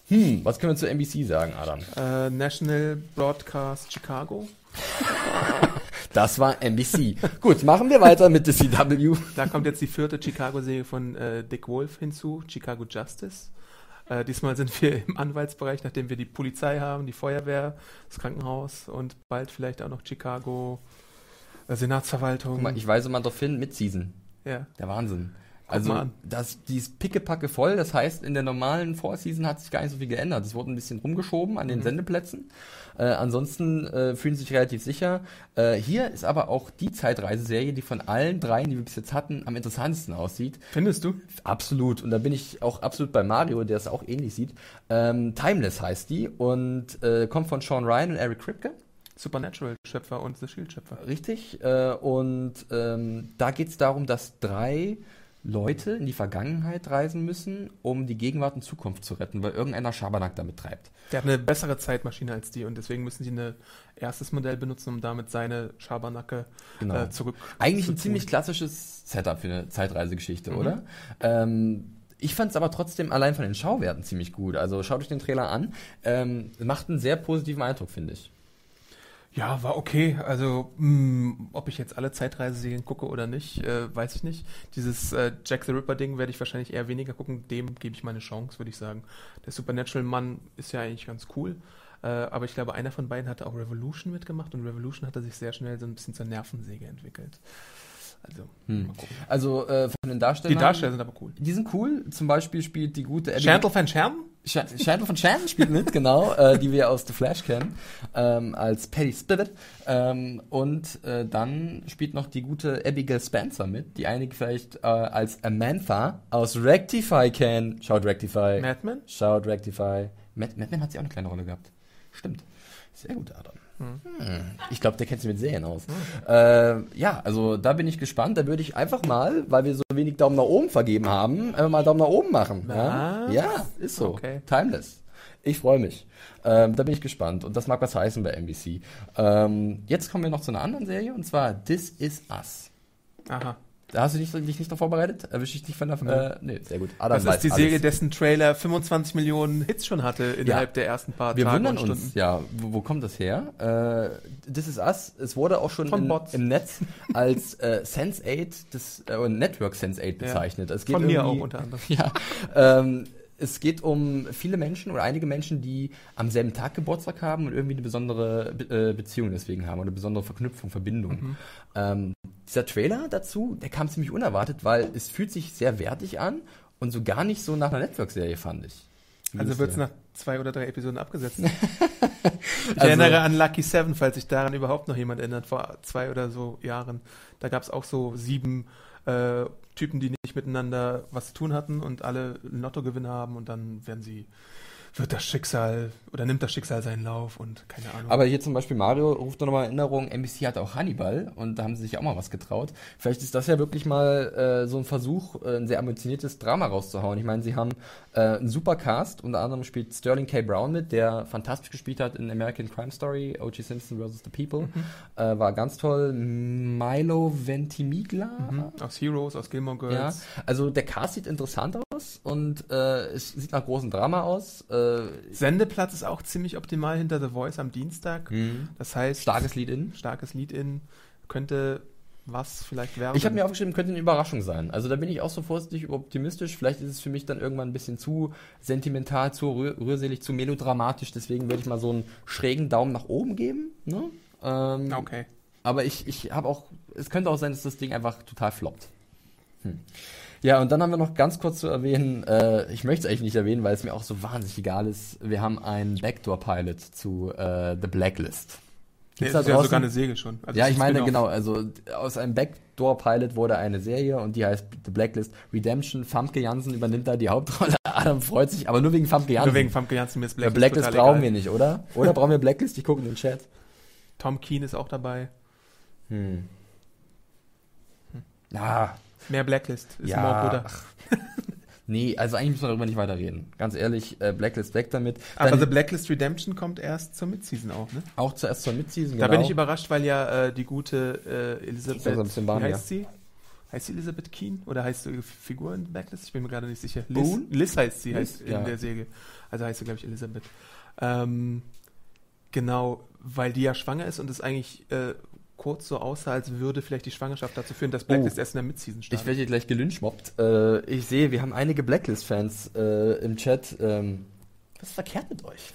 Hm, was können wir zu NBC sagen, Adam? Äh, National Broadcast Chicago. <laughs> Das war NBC. Gut, machen wir weiter mit der CW. Da kommt jetzt die vierte Chicago-Serie von äh, Dick Wolf hinzu, Chicago Justice. Äh, diesmal sind wir im Anwaltsbereich, nachdem wir die Polizei haben, die Feuerwehr, das Krankenhaus und bald vielleicht auch noch Chicago äh, Senatsverwaltung. Guck mal, ich weise mal darauf hin, mit Season. ja. Der Wahnsinn. Also, das, die ist pickepacke voll. Das heißt, in der normalen Vorseason hat sich gar nicht so viel geändert. Es wurde ein bisschen rumgeschoben Mhm. an den Sendeplätzen. Äh, ansonsten äh, fühlen sie sich relativ sicher. Äh, hier ist aber auch die Zeitreiseserie, die von allen dreien, die wir bis jetzt hatten, am interessantesten aussieht. Findest du? Absolut. Und da bin ich auch absolut bei Mario, der es auch ähnlich sieht. Ähm, Timeless heißt die und äh, kommt von Sean Ryan und Eric Kripke. Supernatural-Schöpfer und The Shield-Schöpfer. Richtig. Äh, und ähm, da geht es darum, dass drei Leute in die Vergangenheit reisen müssen, um die Gegenwart und Zukunft zu retten, weil irgendeiner Schabernack damit treibt. Der hat eine bessere Zeitmaschine als die und deswegen müssen sie ein erstes Modell benutzen, um damit seine Schabernacke Genau. äh, zurück Eigentlich zu ein tun. ziemlich klassisches Setup für eine Zeitreisegeschichte, Mhm. oder? Ähm, ich fand es aber trotzdem allein von den Schauwerten ziemlich gut. Also schaut euch den Trailer an. Ähm, macht einen sehr positiven Eindruck, finde ich. Ja, war okay. Also, mh, ob ich jetzt alle Zeitreiseserien gucke oder nicht, äh, weiß ich nicht. Dieses äh, Jack the Ripper-Ding werde ich wahrscheinlich eher weniger gucken. Dem gebe ich meine Chance, würde ich sagen. Der Supernatural-Mann ist ja eigentlich ganz cool. Äh, aber ich glaube, einer von beiden hatte auch Revolution mitgemacht und Revolution hatte sich sehr schnell so ein bisschen zur Nervensäge entwickelt. Also, Hm. mal gucken. Also äh, von den Darstellern. Die Darsteller sind aber cool. Die sind cool. Zum Beispiel spielt die gute Abby- Chantal van Scherm? Sh- Chandler von Shannon spielt mit, genau, äh, die wir aus The Flash kennen, ähm, als Patty Spivot. Ähm, und äh, dann spielt noch die gute Abigail Spencer mit, die einige vielleicht äh, als Amantha aus Rectify kennen. Schaut Rectify. Madman? Schaut Rectify. Mad Madman hat sie auch eine kleine Rolle gehabt. Stimmt. Sehr gut, Adam. Hm. Ich glaube, der kennt sich mit Serien aus. Äh, ja, also da bin ich gespannt. Da würde ich einfach mal, weil wir so wenig Daumen nach oben vergeben haben, einfach mal Daumen nach oben machen. Ja, ja ist so. Okay. Timeless. Ich freue mich. Ähm, da bin ich gespannt. Und das mag was heißen bei NBC. Ähm, jetzt kommen wir noch zu einer anderen Serie und zwar This Is Us. Aha. Da hast du dich, dich nicht noch vorbereitet? Erwische ich dich von der. Äh, nee, sehr gut. Adam Das ist die alles. Serie, dessen Trailer 25 Millionen Hits schon hatte innerhalb der ersten paar Wir Tage wundern und Stunden. uns, ja, wo, wo kommt das her? Äh, This is Us, es wurde auch schon in, im Netz als äh, Sense8, das, äh, Network Sense8 bezeichnet. Es geht Von mir auch unter anderem. <laughs> Ja, ähm, es geht um viele Menschen oder einige Menschen, die am selben Tag Geburtstag haben und irgendwie eine besondere Be äh, Beziehung deswegen haben oder eine besondere Verknüpfung, Verbindung. Mhm. Ähm, dieser Trailer dazu, der kam ziemlich unerwartet, weil es fühlt sich sehr wertig an und so gar nicht so nach einer Network-Serie, fand ich. Also wird es nach zwei oder drei Episoden abgesetzt. <laughs> ich Also- erinnere an Lucky Seven, falls sich daran überhaupt noch jemand erinnert, vor zwei oder so Jahren. Da gab es auch so sieben äh, Typen, die nicht miteinander was zu tun hatten und alle einen Lottogewinn haben und dann werden sie, wird das Schicksal oder nimmt das Schicksal seinen Lauf und keine Ahnung. Aber hier zum Beispiel Mario ruft nochmal Erinnerung, NBC hatte auch Hannibal und da haben sie sich auch mal was getraut. Vielleicht ist das ja wirklich mal äh, so ein Versuch, äh, ein sehr ambitioniertes Drama rauszuhauen. Ich meine, sie haben äh, einen super Cast, unter anderem spielt Sterling K. Brown mit, der fantastisch gespielt hat in American Crime Story, O.J. Simpson vs. The People. Äh, war ganz toll. Milo Ventimiglia. Mhm. Aus Heroes, aus Gilmore Ja, Girls. also der Cast sieht interessant aus und äh, es sieht nach großem Drama aus. Äh, Sendeplatz ist auch ziemlich optimal hinter The Voice am Dienstag. Mhm. Das heißt, starkes Lied in. starkes Lead-In könnte was vielleicht werden. Ich habe mir aufgeschrieben, könnte eine Überraschung sein. Also da bin ich auch so vorsichtig optimistisch. Vielleicht ist es für mich dann irgendwann ein bisschen zu sentimental, zu rühr rührselig, zu melodramatisch. Deswegen würde ich mal so einen schrägen Daumen nach oben geben. Ne? Ähm, Okay. Aber ich, ich habe auch, es könnte auch sein, dass das Ding einfach total floppt. Hm. Ja, und dann haben wir noch ganz kurz zu erwähnen, äh, ich möchte es eigentlich nicht erwähnen, weil es mir auch so wahnsinnig egal ist. Wir haben einen Backdoor-Pilot zu äh, The Blacklist. Gibt's das ist da ja draußen- sogar eine Säge schon. Also ja, ist ich meine, genau, also aus einem Backdoor-Pilot wurde eine Serie und die heißt The Blacklist Redemption. Famke Janssen übernimmt da die Hauptrolle. <laughs> Adam freut sich, aber nur wegen Famke Janssen. Nur wegen Famke Janssen, mir ist Ja, Blacklist, Blacklist total brauchen egal. wir nicht, oder? Oder brauchen wir Blacklist? Ich gucke in den Chat. Tom Keen ist auch dabei. Hm. Ah, Mehr Blacklist ist Ja, more Buddha. ach. <laughs> nee, also eigentlich müssen wir darüber nicht weiter reden. Ganz ehrlich, äh, Blacklist weg damit. Aber Dann The Blacklist Redemption kommt erst zur Midseason auch, ne? auch zuerst zur Midseason, Da genau. bin ich überrascht, weil ja äh, die gute äh, Elisabeth, so ein bisschen wie ja. heißt sie? Heißt sie Elisabeth Keen oder heißt sie Figur in Blacklist? Ich bin mir gerade nicht sicher. Liz, Boone? Liz heißt sie, Liz, heißt in ja. der Säge. Also heißt sie, glaube ich, Elisabeth. Ähm, genau, weil die ja schwanger ist und es eigentlich äh, kurz so aussah, als würde vielleicht die Schwangerschaft dazu führen, dass Blacklist Oh. erst in der Midseason Ich startet. werde hier gleich gelynchmobbt. Äh, ich sehe, wir haben einige Blacklist-Fans äh, im Chat. Ähm, was ist verkehrt mit euch? <laughs>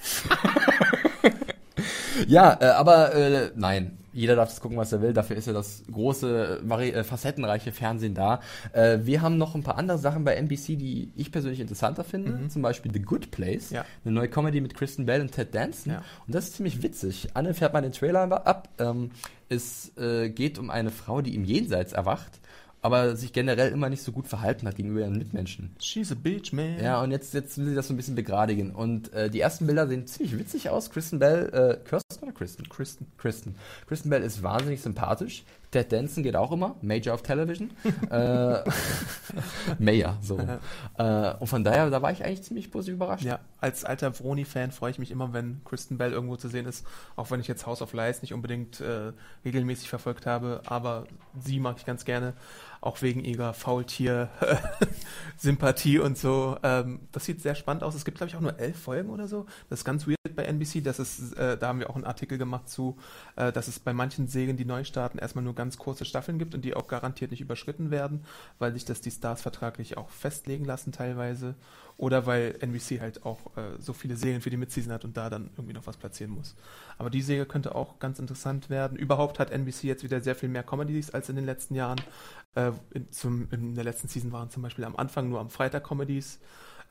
ja, äh, aber äh, nein. Jeder darf das gucken, was er will. Dafür ist ja das große, äh, facettenreiche Fernsehen da. Äh, wir haben noch ein paar andere Sachen bei NBC, die ich persönlich interessanter finde. Zum Beispiel The Good Place. Ja. Eine neue Comedy mit Kristen Bell und Ted Danson. Ja. Und das ist ziemlich witzig. Anne fährt mal den Trailer ab. Ähm, es äh, geht um eine Frau, die im Jenseits erwacht, aber sich generell immer nicht so gut verhalten hat gegenüber ihren Mitmenschen. She's a bitch, man. Ja, und jetzt, jetzt will sie das so ein bisschen begradigen. Und äh, die ersten Bilder sehen ziemlich witzig aus. Kristen Bell, äh, Kirsten oder Kristen? Kristen. Kristen. Kristen Bell ist wahnsinnig sympathisch. Ted Danson geht auch immer. Major of Television. äh, <laughs> Mayor, so. äh, und von daher, da war ich eigentlich ziemlich positiv überrascht. Ja, als alter Vroni-Fan freue ich mich immer, wenn Kristen Bell irgendwo zu sehen ist, auch wenn ich jetzt House of Lies nicht unbedingt äh, regelmäßig verfolgt habe, aber sie mag ich ganz gerne, auch wegen ihrer Faultier-Sympathie <laughs> und so. Ähm, das sieht sehr spannend aus. Es gibt, glaube ich, auch nur elf Folgen oder so. Das ist ganz weird bei NBC. Das ist, äh, da haben wir auch einen Artikel gemacht zu, äh, dass es bei manchen Serien, die neu starten, erstmal nur ganz kurze Staffeln gibt und die auch garantiert nicht überschritten werden, weil sich das die Stars vertraglich auch festlegen lassen teilweise. Oder weil NBC halt auch äh, so viele Serien für die Midseason hat und da dann irgendwie noch was platzieren muss. Aber die Serie könnte auch ganz interessant werden. Überhaupt hat NBC jetzt wieder sehr viel mehr Comedies als in den letzten Jahren. Äh, in, zum, in der letzten Season waren zum Beispiel am Anfang nur am Freitag Comedies.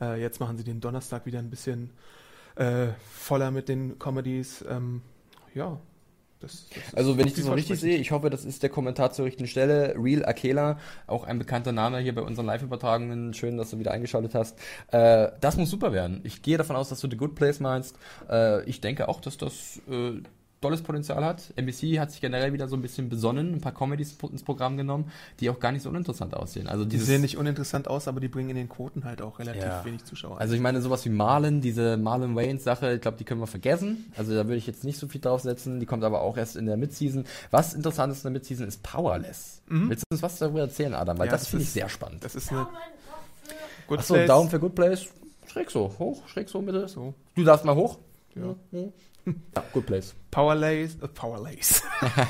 Äh, jetzt machen sie den Donnerstag wieder ein bisschen äh, voller mit den Comedies. Ähm, ja, das, das Also wenn ich das noch richtig sehe, ich hoffe, das ist der Kommentar zur richtigen Stelle. Real Akela, auch ein bekannter Name hier bei unseren Live-Übertragungen. Schön, dass du wieder eingeschaltet hast. Äh, das muss super werden. Ich gehe davon aus, dass du The Good Place meinst. Äh, ich denke auch, dass das äh, tolles Potenzial hat. NBC hat sich generell wieder so ein bisschen besonnen, ein paar Comedies ins Programm genommen, die auch gar nicht so uninteressant aussehen. Also Die sehen nicht uninteressant aus, aber die bringen in den Quoten halt auch relativ Ja. wenig Zuschauer. Also ich meine, sowas wie Marlon, diese Marlon Waynes Sache, ich glaube, die können wir vergessen. Also da würde ich jetzt nicht so viel draufsetzen. Die kommt aber auch erst in der Midseason. Was interessant ist in der Midseason ist Powerless. Willst du uns was darüber erzählen, Adam? Weil Ja, das das finde ich sehr spannend. das ist eine Good Achso, Place. Daumen für Good Place. Schräg so, hoch, schräg so bitte. So. Du darfst mal hoch. Ja. Ja, Good Place. Powerlace, äh, Powerlace.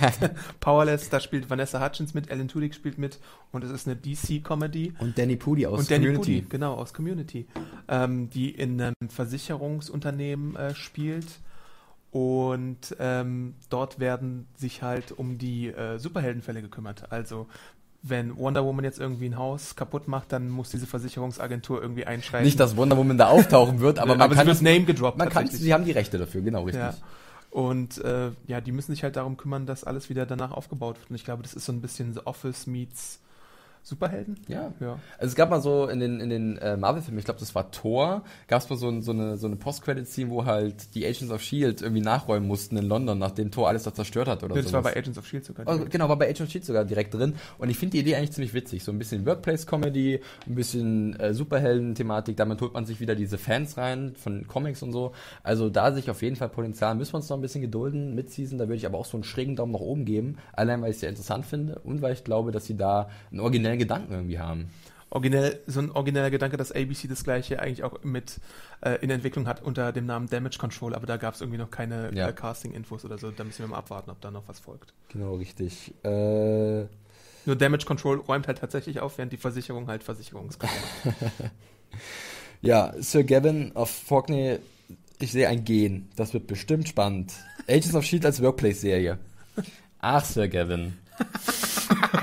<laughs> Powerless, da spielt Vanessa Hutchins mit, Alan Tudyk spielt mit und es ist eine DC-Comedy. Und Danny Pudi aus Und Danny Community. Pudi, genau, aus Community, ähm, die in einem Versicherungsunternehmen äh, spielt. Und ähm, dort werden sich halt um die äh, Superheldenfälle gekümmert. Also wenn Wonder Woman jetzt irgendwie ein Haus kaputt macht, dann muss diese Versicherungsagentur irgendwie einschreiten. Nicht, dass Wonder Woman da auftauchen wird, aber man aber kann sie wird es, Name gedroppt. man kann, sie haben die Rechte dafür, genau, richtig. Ja. Und äh, ja, die müssen sich halt darum kümmern, dass alles wieder danach aufgebaut wird. Und ich glaube, das ist so ein bisschen The Office meets Superhelden. Ja. Ja. Also es gab mal so in den, in den äh, Marvel-Filmen, ich glaube, das war Thor, gab es mal so, ein, so eine, so eine Post-Credit-Scene, wo halt die Agents of S.H.I.E.L.D. irgendwie nachräumen mussten in London, nachdem Thor alles da zerstört hat oder Das so. war bei Agents of S.H.I.E.L.D. sogar. Also, genau, war bei Agent of S.H.I.E.L.D. sogar direkt drin. Und ich finde die Idee eigentlich ziemlich witzig. So ein bisschen Workplace-Comedy, ein bisschen äh, Superhelden-Thematik. Damit holt man sich wieder diese Fans rein von Comics und so. Also da sich auf jeden Fall Potenzial. Müssen wir uns noch ein bisschen gedulden mit Season. Da würde ich aber auch so einen schrägen Daumen nach oben geben. Allein, weil ich es sehr interessant finde und weil ich glaube, dass sie da einen originellen Gedanken irgendwie haben. Originell, so ein origineller Gedanke, dass ABC das gleiche eigentlich auch mit äh, in Entwicklung hat unter dem Namen Damage Control, aber da gab es irgendwie noch keine Ja. äh, Casting-Infos oder so. Da müssen wir mal abwarten, ob da noch was folgt. Genau, richtig. Äh, Nur Damage Control räumt halt tatsächlich auf, während die Versicherung halt Versicherungskarte macht. <laughs> ja, Sir Gavin of Forkney, ich sehe ein Gen. Das wird bestimmt spannend. Agents of S.H.I.E.L.D. als Workplace-Serie. Ach, Sir Gavin. <laughs>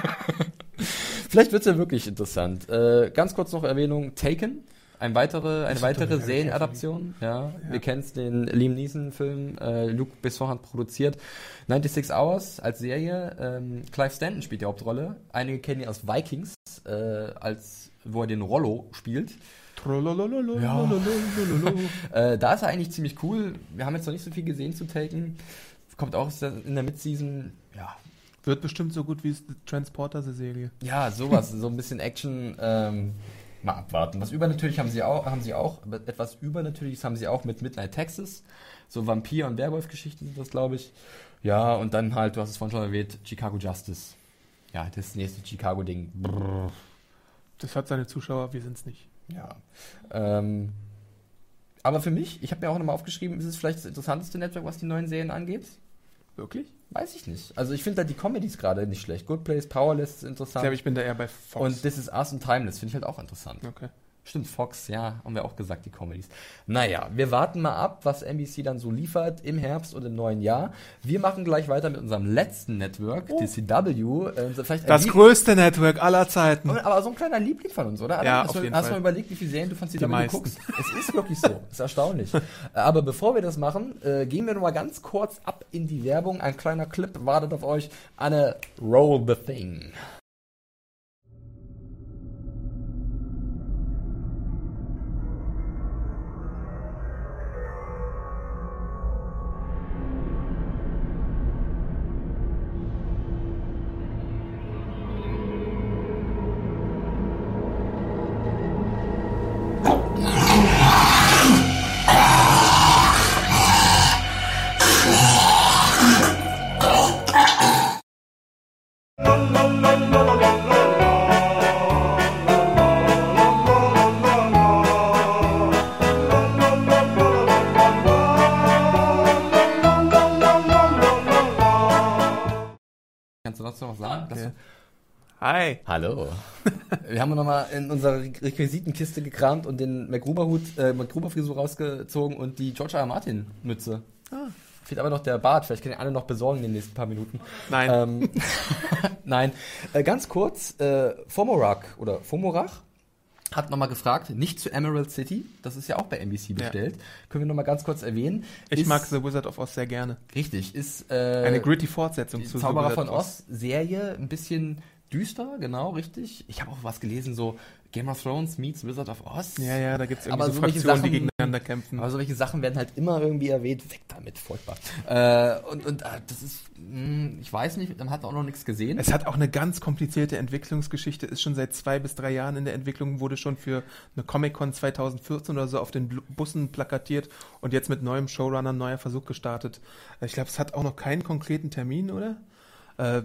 Vielleicht wird es ja wirklich interessant. Äh, ganz kurz noch Erwähnung: Taken. Ein weitere, eine weitere Serienadaption. Ja, wir kennen es, den Liam Neeson-Film. Äh, Luc Besson hat produziert. 96 Hours als Serie. Ähm, Clive Stanton spielt die Hauptrolle. Einige kennen ihn aus Vikings, äh, als wo er den Rollo spielt. <laughs> Äh, da ist er eigentlich ziemlich cool. Wir haben jetzt noch nicht so viel gesehen zu Taken. Kommt auch in der Midseason. Ja, Wird bestimmt so gut wie die Transporter-Serie. ja, sowas, so ein bisschen Action. Ähm, mal abwarten. Was übernatürlich haben sie auch, haben sie auch, etwas übernatürliches haben sie auch mit Midnight Texas. So Vampir- und Werwolf-Geschichten sind das, glaube ich. Ja, und dann halt, du hast es vorhin schon erwähnt, Chicago Justice. Ja, das nächste Chicago-Ding. Das hat seine Zuschauer, wir sind's nicht. Ja. Ähm, aber für mich, ich habe mir auch nochmal aufgeschrieben, ist es vielleicht das interessanteste Netzwerk, was die neuen Serien angeht? Wirklich? Weiß ich nicht. Also ich finde da die Comedies gerade nicht schlecht. Good Place, Powerless ist Ich interessant. glaube, ich bin da eher bei Fox. und This is Us und Timeless finde ich halt auch interessant. okay. Stimmt, Fox, ja, haben wir auch gesagt, die Comedies. Naja, wir warten mal ab, was NBC dann so liefert im Herbst und im neuen Jahr. Wir machen gleich weiter mit unserem letzten Network, die CW. Äh, vielleicht Das Lieb- größte Network aller Zeiten. aber so ein kleiner Liebling von uns, oder? Ja, hast auf du, jeden hast Fall. mal überlegt, wie viele Serien du von CW guckst? Es ist wirklich so. ist erstaunlich. Äh, aber bevor wir das machen, äh, gehen wir noch mal ganz kurz ab in die Werbung. Ein kleiner Clip wartet auf euch. Eine Roll the Thing. Hi. Hallo. <laughs> Wir haben nochmal in unserer Requisitenkiste gekramt und den MacGruber-Hut, äh, MacGruber-Frisur rausgezogen und die George R. R. Martin-Mütze. Fehlt aber noch der Bart. Vielleicht können alle noch besorgen in den nächsten paar Minuten. Nein. Ähm, <laughs> Nein. Äh, ganz kurz, äh, Fomorach oder Fomorach hat nochmal gefragt, nicht zu Emerald City, das ist ja auch bei NBC bestellt. Können wir nochmal ganz kurz erwähnen. Ich ist, mag The Wizard of Oz sehr gerne. Richtig, ist äh, Eine gritty Fortsetzung die zu Zauberer The von Wizard of Oz Serie, ein bisschen düster, genau, richtig. Ich habe auch was gelesen, so Game of Thrones meets Wizard of Oz. Ja, ja, da gibt es irgendwie Aber so Fraktionen, die Sachen- gegeneinander kämpfen. Aber solche Sachen werden halt immer irgendwie erwähnt. Weg damit, furchtbar. Äh, und und äh, das ist, mh, ich weiß nicht, man hat auch noch nichts gesehen. Es hat auch eine ganz komplizierte Entwicklungsgeschichte, ist schon seit zwei bis drei Jahren in der Entwicklung, wurde schon für eine Comic-Con 2014 oder so auf den Bussen plakatiert und jetzt mit neuem Showrunner, neuer Versuch gestartet. Ich glaube, es hat auch noch keinen konkreten Termin, oder? Äh,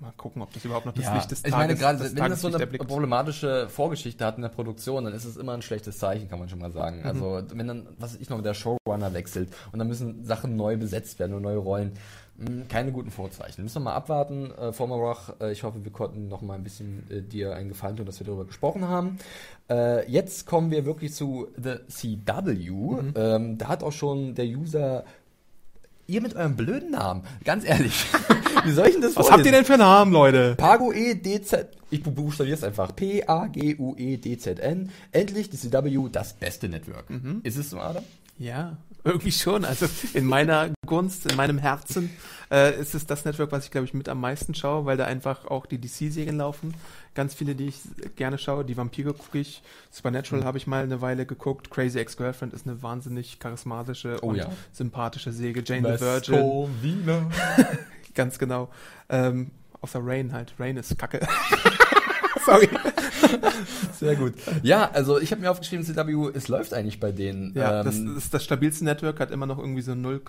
mal gucken, ob das überhaupt noch das ja, Licht des ich meine, Tages, gerade wenn das so eine problematische Vorgeschichte hat in der Produktion, dann ist es immer ein schlechtes Zeichen, kann man schon mal Mhm. sagen. Also wenn dann, was ich noch, der Showrunner wechselt und dann müssen Sachen neu besetzt werden und neue Rollen, mh, keine guten Vorzeichen. Müssen wir mal abwarten. Äh, Formerach, äh, ich hoffe, wir konnten noch mal ein bisschen äh, dir einen Gefallen tun, dass wir darüber gesprochen haben. Äh, jetzt kommen wir wirklich zu The CW. Mhm. Ähm, da hat auch schon der User Ihr mit eurem blöden Namen, ganz ehrlich. <laughs> Wie soll ich denn das Was habt ihr denn für Namen, Leute? Pago E D Z ich bu- buchstabiere es einfach. P A G U E D Z N. Endlich die CW, das beste Network. Ist es so, Adam? Ja, irgendwie schon. Also in meiner Gunst, in meinem Herzen äh, ist es das Network, was ich glaube ich mit am meisten schaue, weil da einfach auch die DC-Serien laufen. Ganz viele, die ich gerne schaue. Die Vampire gucke ich. Supernatural habe ich mal eine Weile geguckt. Crazy Ex-Girlfriend ist eine wahnsinnig charismatische Oh und ja. sympathische Säge. Jane the Virgin, Wiener. <laughs> ganz genau. Ähm, außer Rain halt. Rain ist kacke. <laughs> <laughs> Sorry. Sehr gut. Ja, also ich habe mir aufgeschrieben, CW, es läuft eigentlich bei denen. Ja, Ähm, das ist das stabilste Network, hat immer noch irgendwie so 0,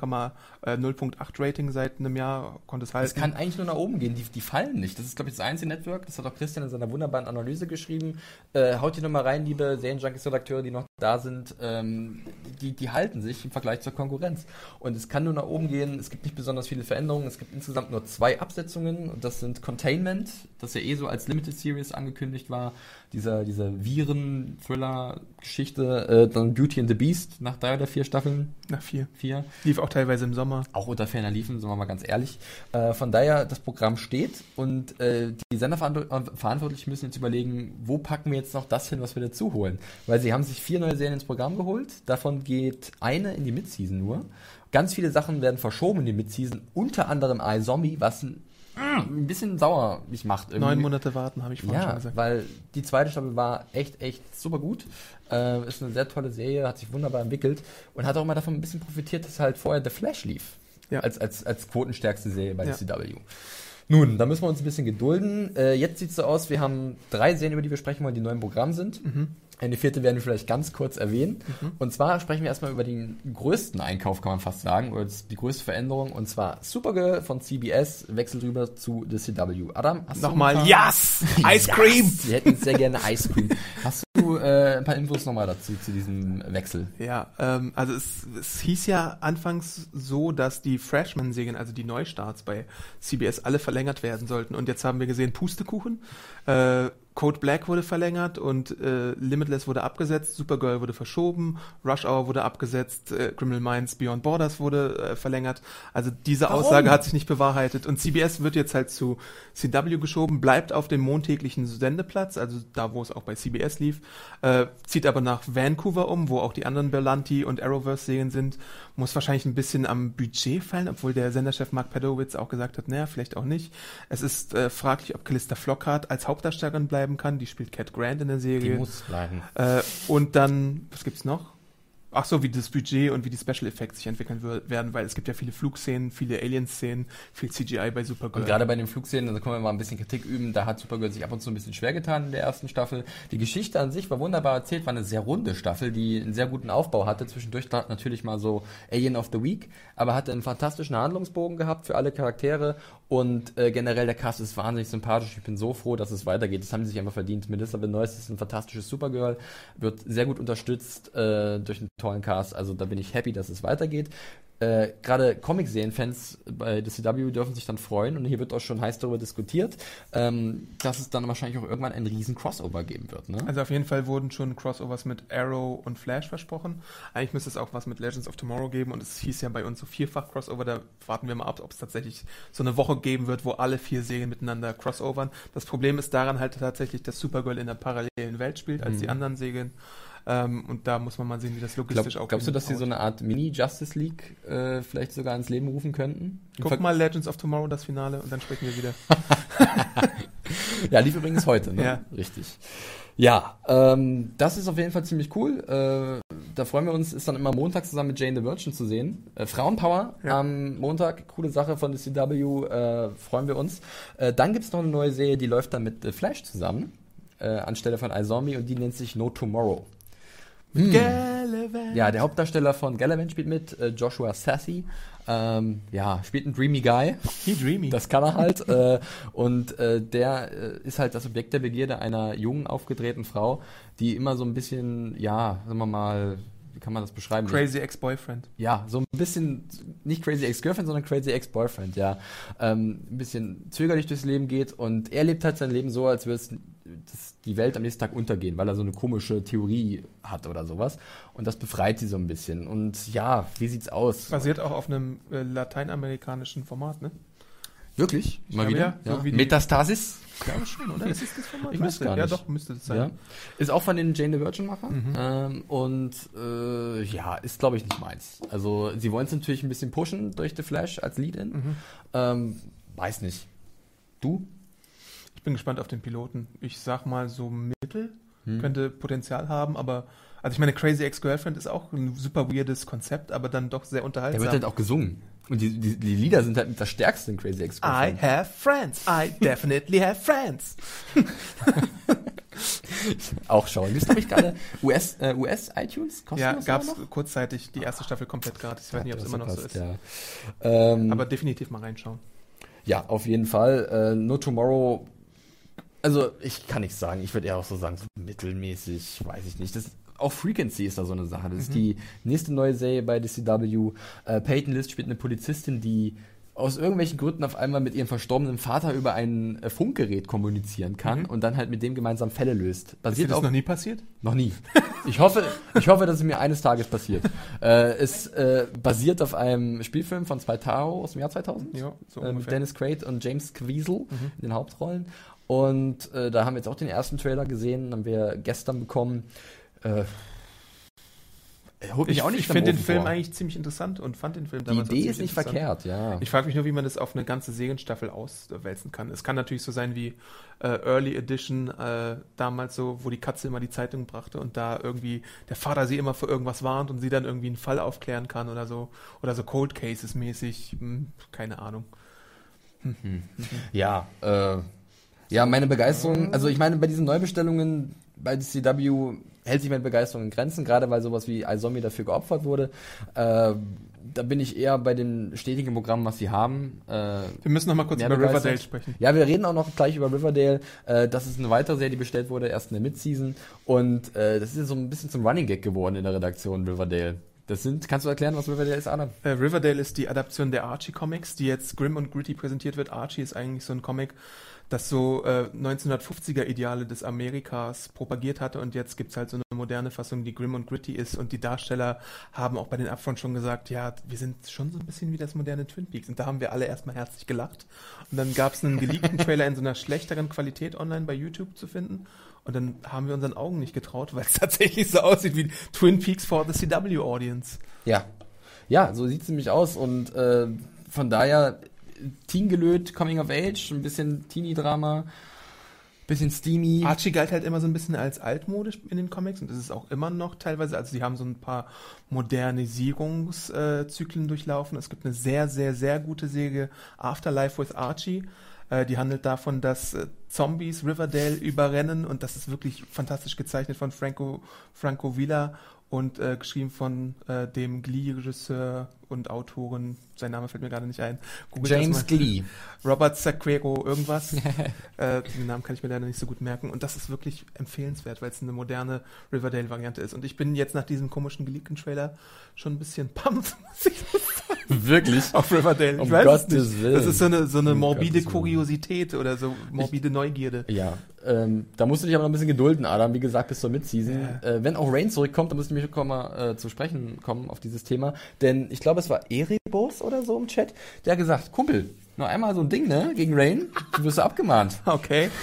äh, 0.8 Rating seit einem Jahr, konnte es halten. Es kann eigentlich nur nach oben gehen, die, die fallen nicht. Das ist, glaube ich, das einzige Network, das hat auch Christian in seiner wunderbaren Analyse geschrieben. Äh, haut hier nochmal rein, liebe Serienjunkies-Redakteure, die noch da sind. Ähm, die, die halten sich im Vergleich zur Konkurrenz. Und es kann nur nach oben gehen. Es gibt nicht besonders viele Veränderungen. Es gibt insgesamt nur zwei Absetzungen. Und das sind Containment, das ja eh so als Limited Series angekündigt war. Dieser, dieser Viren-Thriller-Geschichte. Äh, dann Beauty and the Beast nach drei oder vier Staffeln. Nach vier. Vier. Lief auch teilweise im Sommer. Auch unter ferner liefen, sagen wir mal ganz ehrlich. Äh, von daher, das Programm steht und äh, die Senderverantwortlichen müssen jetzt überlegen, wo packen wir jetzt noch das hin, was wir dazu holen. Weil sie haben sich vier neue Serien ins Programm geholt. Davon geht eine in die Midseason nur. Ganz viele Sachen werden verschoben in die Midseason, unter anderem iZombie, was ein, ein bisschen sauer mich macht. Neun Monate warten, habe ich vorhin schon Ja, gesagt. weil die zweite Staffel war echt, echt super gut. Äh, ist eine sehr tolle Serie, hat sich wunderbar entwickelt und hat auch mal davon ein bisschen profitiert, dass halt vorher The Flash lief. Ja. Als, als, als quotenstärkste Serie bei Ja. CW. Nun, da müssen wir uns ein bisschen gedulden. Äh, jetzt sieht es so aus, wir haben drei Serien, über die wir sprechen wollen, die neu im Programm sind. Eine vierte werden wir vielleicht ganz kurz erwähnen. Und zwar sprechen wir erstmal über den größten Einkauf, kann man fast sagen, oder die größte Veränderung. Und zwar Supergirl von CBS wechselt rüber zu The CW. Adam, hast du Nochmal, paar- yes! <laughs> Ice Cream! Yes! Wir hätten sehr gerne Ice Cream. Hast <laughs> du äh, ein paar Infos nochmal dazu, zu diesem Wechsel? Ja, ähm, also es, es hieß ja anfangs so, dass die Freshman-Serien, also die Neustarts bei CBS, alle verlängert werden sollten. Und jetzt haben wir gesehen, Pustekuchen. Äh, Code Black wurde verlängert und äh, Limitless wurde abgesetzt, Supergirl wurde verschoben, Rush Hour wurde abgesetzt, äh, Criminal Minds Beyond Borders wurde äh, verlängert. Also diese Warum? Aussage hat sich nicht bewahrheitet. Und CBS wird jetzt halt zu CW geschoben, bleibt auf dem montäglichen Sendeplatz, also da, wo es auch bei CBS lief, äh, zieht aber nach Vancouver um, wo auch die anderen Berlanti und Arrowverse-Serien sind. Muss wahrscheinlich ein bisschen am Budget fallen, obwohl der Senderchef Mark Pedowitz auch gesagt hat, naja, vielleicht auch nicht. Es ist äh, fraglich, ob Callista Flockhart als Hauptdarstellerin bleiben kann. Die spielt Cat Grant in der Die Serie. muss bleiben. Äh, und dann, was gibt's noch? Ach so, wie das Budget und wie die Special Effects sich entwickeln werden, weil es gibt ja viele Flugszenen, viele Alien-Szenen, viel CGI bei Supergirl. Und gerade bei den Flugszenen, da können wir mal ein bisschen Kritik üben, da hat Supergirl sich ab und zu ein bisschen schwer getan in der ersten Staffel. Die Geschichte an sich war wunderbar erzählt, war eine sehr runde Staffel, die einen sehr guten Aufbau hatte. Zwischendurch da- natürlich mal so Alien of the Week, aber hatte einen fantastischen Handlungsbogen gehabt für alle Charaktere und äh, generell der Cast ist wahnsinnig sympathisch. Ich bin so froh, dass es weitergeht. Das haben sie sich einfach verdient. Melissa Benoist ist ein fantastisches Supergirl, wird sehr gut unterstützt äh, durch einen tollen Cast. Also da bin ich happy, dass es weitergeht. Äh, Gerade Comic-Serien-Fans bei der CW dürfen sich dann freuen und hier wird auch schon heiß darüber diskutiert, ähm, dass es dann wahrscheinlich auch irgendwann einen riesen Crossover geben wird. Ne? Also auf jeden Fall wurden schon Crossovers mit Arrow und Flash versprochen. Eigentlich müsste es auch was mit Legends of Tomorrow geben und es hieß ja bei uns so vierfach Crossover. Da warten wir mal ab, ob es tatsächlich so eine Woche geben wird, wo alle vier Serien miteinander crossovern. Das Problem ist daran halt tatsächlich, dass Supergirl in einer parallelen Welt spielt als die anderen Serien. Ähm, und da muss man mal sehen, wie das Glaub, logistisch auch glaubst du, dass sie so eine Art Mini-Justice League äh, vielleicht sogar ins Leben rufen könnten? Guck Ver- mal Legends of Tomorrow, das Finale, und dann sprechen wir wieder. <laughs> Ja, lief übrigens heute, ne? Ja. Richtig. Ja, ähm, das ist auf jeden Fall ziemlich cool. Äh, da freuen wir uns, ist dann immer Montag zusammen mit Jane the Virgin zu sehen. Äh, Frauenpower Ja. am Montag, coole Sache von der CW, äh, freuen wir uns. Äh, dann gibt's noch eine neue Serie, die läuft dann mit The Flash zusammen, äh, anstelle von iZombie und die nennt sich No Tomorrow. Gallivant. Ja, der Hauptdarsteller von Gallivant spielt mit, äh, Joshua Sassy. Ähm, ja, spielt einen Dreamy Guy. He dreamy. Das kann er halt. äh, und äh, der äh, ist halt das Objekt der Begierde einer jungen, aufgedrehten Frau, die immer so ein bisschen, ja, sagen wir mal, wie kann man das beschreiben? Crazy Ex-Boyfriend. Ja, so ein bisschen, nicht Crazy Ex-Girlfriend, sondern Crazy Ex-Boyfriend, ja. Ähm, ein bisschen zögerlich durchs Leben geht und er lebt halt sein Leben so, als würde es das- die Welt am nächsten Tag untergehen, weil er so eine komische Theorie hat oder sowas. Und das befreit sie so ein bisschen. Und ja, wie sieht's aus? Basiert auch auf einem äh, lateinamerikanischen Format, ne? Wirklich? Mal wieder? ja, so die- Metastasis? Ich glaube schon, oder? Ist es das Format? Ich weiß gar Ja, nicht. doch, müsste es sein. Ja. Ist auch von den Jane the Virgin-Machern. Mhm. Ähm, und äh, ja, ist glaube ich nicht meins. Also sie wollen es natürlich ein bisschen pushen durch The Flash als Lead-In. Mhm. Ähm, weiß nicht. Du? Ich bin gespannt auf den Piloten. Ich sag mal so mittel, Hm. könnte Potenzial haben, aber also ich meine, Crazy Ex-Girlfriend ist auch ein super weirdes Konzept, aber dann doch sehr Der unterhaltsam. wird halt auch gesungen. Und die, die, die Lieder sind halt das stärkste in Crazy Ex. I have friends. I <laughs> definitely have friends. <laughs> Auch schauen. Gibt's glaube ich gerade <laughs> US, äh, US iTunes? Kostenlos Ja, gab's noch? kurzzeitig die erste Staffel komplett gratis. Ich weiß nicht, ob es immer noch so ist. Ja. Ähm, Aber definitiv mal reinschauen. Ja, auf jeden Fall. Äh, no Tomorrow, also ich kann nichts sagen. Ich würde eher auch so sagen, so mittelmäßig, weiß ich nicht. Das, auch Frequency ist da so eine Sache. Das ist die nächste neue Serie bei DCW. Äh, Peyton List spielt eine Polizistin, die aus irgendwelchen Gründen auf einmal mit ihrem verstorbenen Vater über ein äh, Funkgerät kommunizieren kann und dann halt mit dem gemeinsam Fälle löst. Ist dir Basiert das auf noch nie passiert? noch nie. Ich hoffe, ich hoffe, dass es mir eines Tages passiert. Äh, es äh, basiert auf einem Spielfilm von Zweitaro aus dem Jahr 2000 Ja, so äh, mit. Dennis Quaid und James Caviezel in den Hauptrollen. Und äh, da haben wir jetzt auch den ersten Trailer gesehen, haben wir gestern bekommen. Äh, Ich, auch nicht ich finde den Film vor. eigentlich ziemlich interessant und fand den Film Die damals auch Idee ist nicht verkehrt, ja. Ich frage mich nur, wie man das auf eine ganze Serienstaffel auswälzen kann. Es kann natürlich so sein wie äh, Early Edition äh, damals so, wo die Katze immer die Zeitung brachte und da irgendwie der Vater sie immer vor irgendwas warnt und sie dann irgendwie einen Fall aufklären kann oder so. Oder so Cold Cases mäßig. Hm, keine Ahnung. Ja, äh, ja, meine Begeisterung, also ich meine, bei diesen Neubestellungen bei CW hält sich meine Begeisterung in Grenzen, gerade weil sowas wie iZombie dafür geopfert wurde. Äh, da bin ich eher bei dem stetigen Programm, was sie haben. Äh, Wir müssen noch mal kurz über. Riverdale sprechen. Ja, wir reden auch noch gleich über Riverdale. Äh, das ist eine weitere Serie, die bestellt wurde, erst in der Mid-Season. Und äh, das ist so ein bisschen zum Running Gag geworden in der Redaktion Riverdale. Das sind, kannst du erklären, was Riverdale ist, Adam? Äh, Riverdale ist die Adaption der Archie Comics, die jetzt grim und gritty präsentiert wird. Archie ist eigentlich so ein Comic, das so äh, 1950er Ideale des Amerikas propagiert hatte und jetzt gibt's halt so eine moderne Fassung, die grim und gritty ist und die Darsteller haben auch bei den Upfront schon gesagt, ja, wir sind schon so ein bisschen wie das moderne Twin Peaks und da haben wir alle erstmal herzlich gelacht und dann gab's einen geleakten Trailer in so einer schlechteren Qualität online bei YouTube zu finden und dann haben wir unseren Augen nicht getraut, weil es <laughs> tatsächlich so aussieht wie Twin Peaks for the CW Audience. Ja. Ja, so sieht's nämlich aus und äh, von daher Teengelöt, Coming of Age, ein bisschen Teenie-Drama, bisschen steamy. Archie galt halt immer so ein bisschen als altmodisch in den Comics und ist es auch immer noch teilweise. Also sie haben so ein paar Modernisierungszyklen durchlaufen. Es gibt eine sehr, sehr, sehr gute Serie Afterlife with Archie. Äh, Die handelt davon, dass äh, Zombies Riverdale überrennen und das ist wirklich fantastisch gezeichnet von Franco, Franco Villa und äh, geschrieben von äh, dem Glee-Regisseur und Autoren. Sein Name fällt mir gerade nicht ein. Googelt James. Glee. Robert Sacquero irgendwas. <laughs> äh, den Namen kann ich mir leider nicht so gut merken. Und das ist wirklich empfehlenswert, weil es eine moderne Riverdale-Variante ist. Und ich bin jetzt nach diesem komischen geleakten Trailer schon ein bisschen <laughs> pumped, muss ich sagen, Wirklich? auf Riverdale. Ich Um weiß es Gottes nicht. Willen. Das ist so eine, so eine Um morbide Gottes Willen. Kuriosität oder so morbide Neugierde. Ja, ähm, da musst du dich aber noch ein bisschen gedulden, Adam. Wie gesagt, bis zur Mid-Season. Äh, wenn auch Rain zurückkommt, dann müssen wir schon mal äh, zu sprechen kommen auf dieses Thema. Denn ich glaube, es war Erebos oder so im Chat, der hat gesagt, Kumpel, noch einmal so ein Ding, ne, gegen Rain, du wirst abgemahnt. <laughs> Okay. <laughs>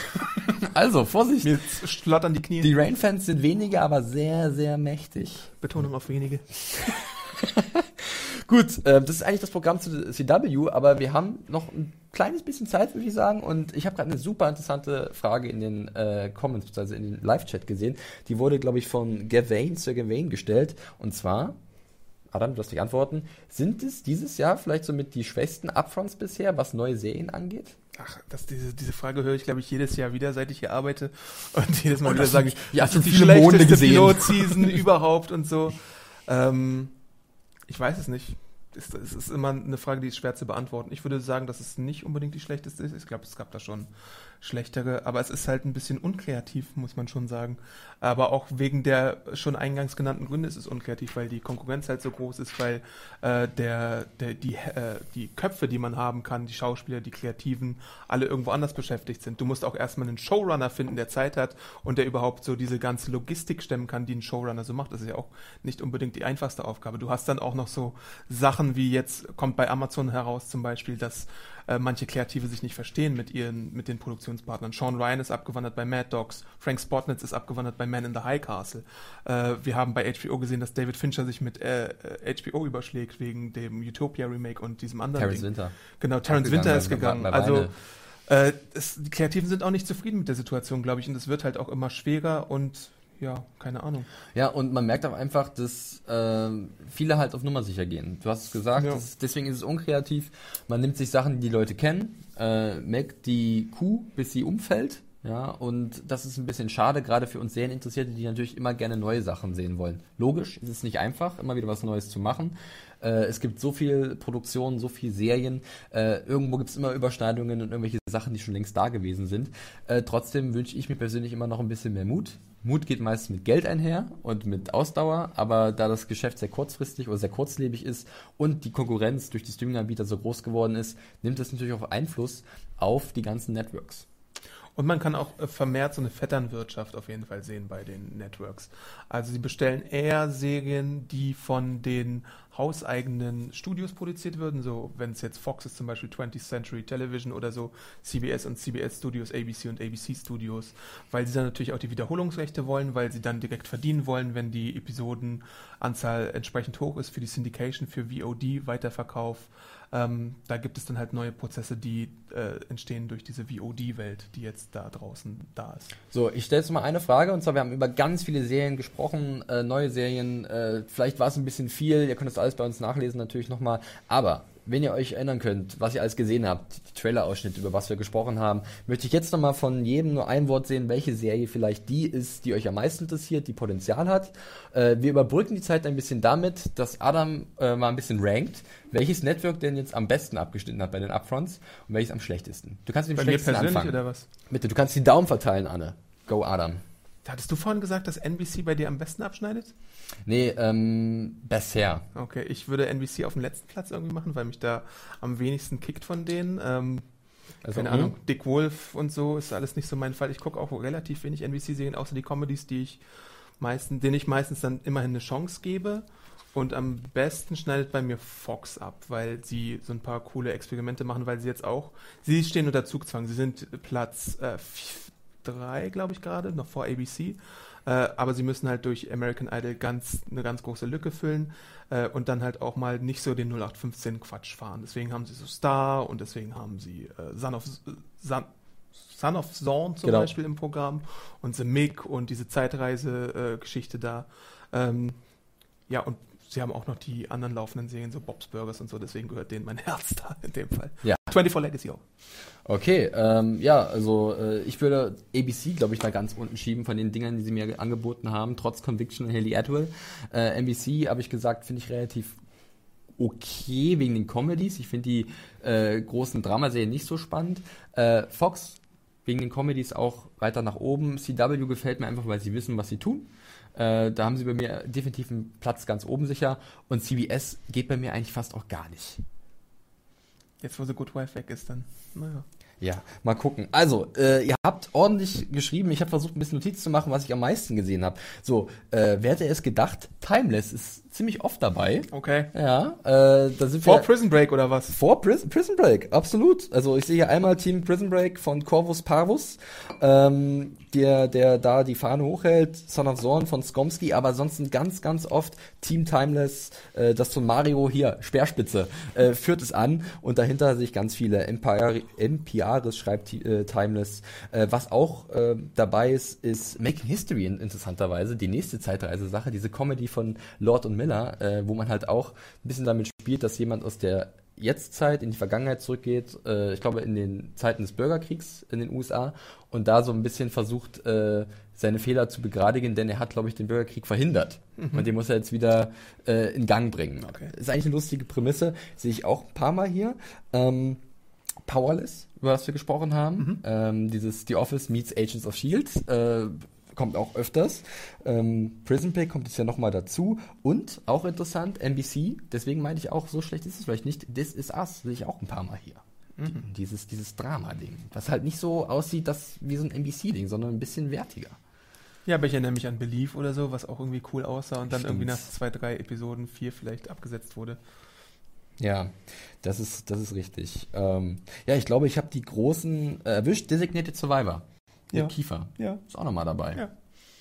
Also, Vorsicht. Mir schlottern die Knie. Die Rain-Fans sind weniger, aber sehr, sehr mächtig. Betonung auf wenige. <laughs> Gut, äh, das ist eigentlich das Programm zu CW, aber wir haben noch ein kleines bisschen Zeit, würde ich sagen. Und ich habe gerade eine super interessante Frage in den äh, Comments, also in den Live-Chat gesehen. Die wurde, glaube ich, von Gavain, Sir Gavain gestellt. Und zwar, Adam, du hast dich antworten, sind es dieses Jahr vielleicht somit die schwächsten Upfronts bisher, was neue Serien angeht? Ach, das, diese, diese Frage höre ich, glaube ich, jedes Jahr wieder, seit ich hier arbeite. Und <laughs> jedes Mal Und wieder sage ich, ja, das ist die schlechteste. Pilot-Season <laughs> überhaupt und so. Ähm, ich weiß es nicht. Es, es ist immer eine Frage, die ist schwer zu beantworten. Ich würde sagen, dass es nicht unbedingt die schlechteste ist. Ich glaube, es gab da schon schlechtere, aber es ist halt ein bisschen unkreativ, muss man schon sagen. Aber auch wegen der schon eingangs genannten Gründe ist es unkreativ, weil die Konkurrenz halt so groß ist, weil äh, der, der, die, äh, die Köpfe, die man haben kann, die Schauspieler, die Kreativen, alle irgendwo anders beschäftigt sind. Du musst auch erstmal einen Showrunner finden, der Zeit hat und der überhaupt so diese ganze Logistik stemmen kann, die ein Showrunner so macht. Das ist ja auch nicht unbedingt die einfachste Aufgabe. Du hast dann auch noch so Sachen wie jetzt kommt bei Amazon heraus zum Beispiel, dass äh, manche Kreative sich nicht verstehen mit ihren, mit den Produktionspartnern. Sean Ryan ist abgewandert bei Mad Dogs, Frank Spotnitz ist abgewandert bei Man in the High Castle. Äh, wir haben bei HBO gesehen, dass David Fincher sich mit äh, äh, HBO überschlägt wegen dem Utopia Remake und diesem anderen Terrence Ding. Winter. Genau, Terrence Winter bei- ist bei- gegangen. bei also Weine. äh, es, die Kreativen sind auch nicht zufrieden mit der Situation, glaube ich, und es wird halt auch immer schwerer und ja, keine Ahnung. Ja, und man merkt auch einfach, dass ähm, viele halt auf Nummer sicher gehen. Du hast es gesagt, Ja. das deswegen ist es unkreativ. Man nimmt sich Sachen, die die Leute kennen, äh, melkt die Kuh, bis sie umfällt Ja, und das ist ein bisschen schade, gerade für uns Serieninteressierte, die natürlich immer gerne neue Sachen sehen wollen. Logisch, es ist nicht einfach, immer wieder was Neues zu machen. Äh, es gibt so viel Produktion, so viel Serien. Äh, irgendwo gibt es immer Überschneidungen und irgendwelche Sachen, die schon längst da gewesen sind. Äh, trotzdem wünsche ich mir persönlich immer noch ein bisschen mehr Mut. Mut geht meist mit Geld einher und mit Ausdauer, aber da das Geschäft sehr kurzfristig oder sehr kurzlebig ist und die Konkurrenz durch die Streaming-Anbieter so groß geworden ist, nimmt das natürlich auch Einfluss auf die ganzen Networks. Und man kann auch äh, vermehrt so eine Vetternwirtschaft auf jeden Fall sehen bei den Networks. Also sie bestellen eher Serien, die von den hauseigenen Studios produziert würden, so wenn es jetzt Fox ist zum Beispiel 20th Century Television oder so, CBS und CBS Studios, ABC und ABC Studios, weil sie dann natürlich auch die Wiederholungsrechte wollen, weil sie dann direkt verdienen wollen, wenn die Episodenanzahl entsprechend hoch ist für die Syndication, für VOD, Weiterverkauf. Ähm, da gibt es dann halt neue Prozesse, die äh, entstehen durch diese VOD-Welt, die jetzt da draußen da ist. So, ich stelle jetzt mal eine Frage und zwar, wir haben über ganz viele Serien gesprochen, äh, neue Serien, äh, vielleicht war es ein bisschen viel, ihr könnt das alles bei uns nachlesen natürlich nochmal, aber wenn ihr euch erinnern könnt, was ihr alles gesehen habt, die Trailer-Ausschnitte, über was wir gesprochen haben, möchte ich jetzt nochmal von jedem nur ein Wort sehen, welche Serie vielleicht die ist, die euch am meisten interessiert, die Potenzial hat. Äh, wir überbrücken die Zeit ein bisschen damit, dass Adam äh, mal ein bisschen rankt, welches Network denn jetzt am besten abgeschnitten hat bei den Upfronts und welches am schlechtesten. Du kannst mit dem Bei mir schlechtesten persönlich anfangen. oder was? Bitte, du kannst die Daumen verteilen, Anne. Go, Adam. Hattest du vorhin gesagt, dass NBC bei dir am besten abschneidet? Nee, ähm, bisher. Okay, ich würde NBC auf dem letzten Platz irgendwie machen, weil mich da am wenigsten kickt von denen. Ähm, Also, keine hm? Ahnung, Dick Wolf und so ist alles nicht so mein Fall. Ich gucke auch relativ wenig NBC-Serien, außer die Comedies, die ich meistens, denen ich meistens dann immerhin eine Chance gebe. Und am besten schneidet bei mir Fox ab, weil sie so ein paar coole Experimente machen, weil sie jetzt auch, sie stehen unter Zugzwang. Sie sind Platz äh, 3, glaube ich gerade, noch vor ABC. Äh, aber sie müssen halt durch American Idol ganz, eine ganz große Lücke füllen äh, und dann halt auch mal nicht so den 0815 Quatsch fahren. Deswegen haben sie so Star und deswegen haben sie äh, Son of Son, Son of Zorn zum Genau. Beispiel im Programm und The Mick und diese Zeitreise-Geschichte da. Ähm, ja, und sie haben auch noch die anderen laufenden Serien, so Bob's Burgers und so, deswegen gehört denen mein <laughs> Herz da in dem Fall. Ja. 24 Legacy auch. Okay, ähm, ja, also äh, ich würde ABC, glaube ich, da ganz unten schieben von den Dingern, die sie mir angeboten haben, trotz Conviction und Haley Atwell. Äh, NBC, habe ich gesagt, finde ich relativ okay wegen den Comedies. Ich finde die äh, großen Dramaserien nicht so spannend. Äh, Fox wegen den Comedies auch weiter nach oben. CW gefällt mir einfach, weil sie wissen, was sie tun. Äh, da haben sie bei mir definitiv einen Platz ganz oben sicher. Und CBS geht bei mir eigentlich fast auch gar nicht. Jetzt, wo The Good Wife weg ist, dann, naja. Ja, mal gucken. Also, äh, ihr habt ordentlich geschrieben. Ich habe versucht, ein bisschen Notiz zu machen, was ich am meisten gesehen habe. So, äh, wer hätte es gedacht? Timeless ist ziemlich oft dabei. Okay. Ja, äh, da sind Vor wir Prison Break oder was? vor Prison, Prison Break, absolut. Also ich sehe hier einmal Team Prison Break von Corvus Parvus, ähm, der, der da die Fahne hochhält, Son of Zorn von Skomsky, aber ansonsten ganz, ganz oft Team Timeless, äh, das von Mario hier, Speerspitze, äh, führt es an und dahinter sehe ich ganz viele. Empire, Empiaris schreibt äh, Timeless. Äh, was auch äh, dabei ist, ist Making History in- interessanterweise, die nächste Zeitreise-Sache, diese Comedy von Lord und Miller, äh, wo man halt auch ein bisschen damit spielt, dass jemand aus der Jetztzeit in die Vergangenheit zurückgeht, äh, ich glaube in den Zeiten des Bürgerkriegs in den USA und da so ein bisschen versucht, äh, seine Fehler zu begradigen, denn er hat, glaube ich, den Bürgerkrieg verhindert. Und den muss er jetzt wieder äh, in Gang bringen. Okay. Ist eigentlich eine lustige Prämisse, sehe ich auch ein paar Mal hier. Ähm, Powerless, über das wir gesprochen haben. Ähm, dieses The Office meets Agents of Shield. Äh, kommt auch öfters. Ähm, Prison Break kommt jetzt ja nochmal dazu. Und auch interessant, NBC, deswegen meine ich auch, so schlecht ist es vielleicht nicht. This Is Us sehe ich auch ein paar Mal hier. Dieses, dieses Drama-Ding. Was halt nicht so aussieht, das wie so ein NBC-Ding, sondern ein bisschen wertiger. Ja, aber ich erinnere mich an Belief oder so, was auch irgendwie cool aussah und dann Stimmt. irgendwie nach zwei, drei Episoden, vier vielleicht abgesetzt wurde. Ja, das ist, das ist richtig. Ähm, ja, ich glaube, ich habe die großen äh, erwischt. Designated Survivor. Ja. Kiefer. Ja. Ist auch nochmal dabei. Ja.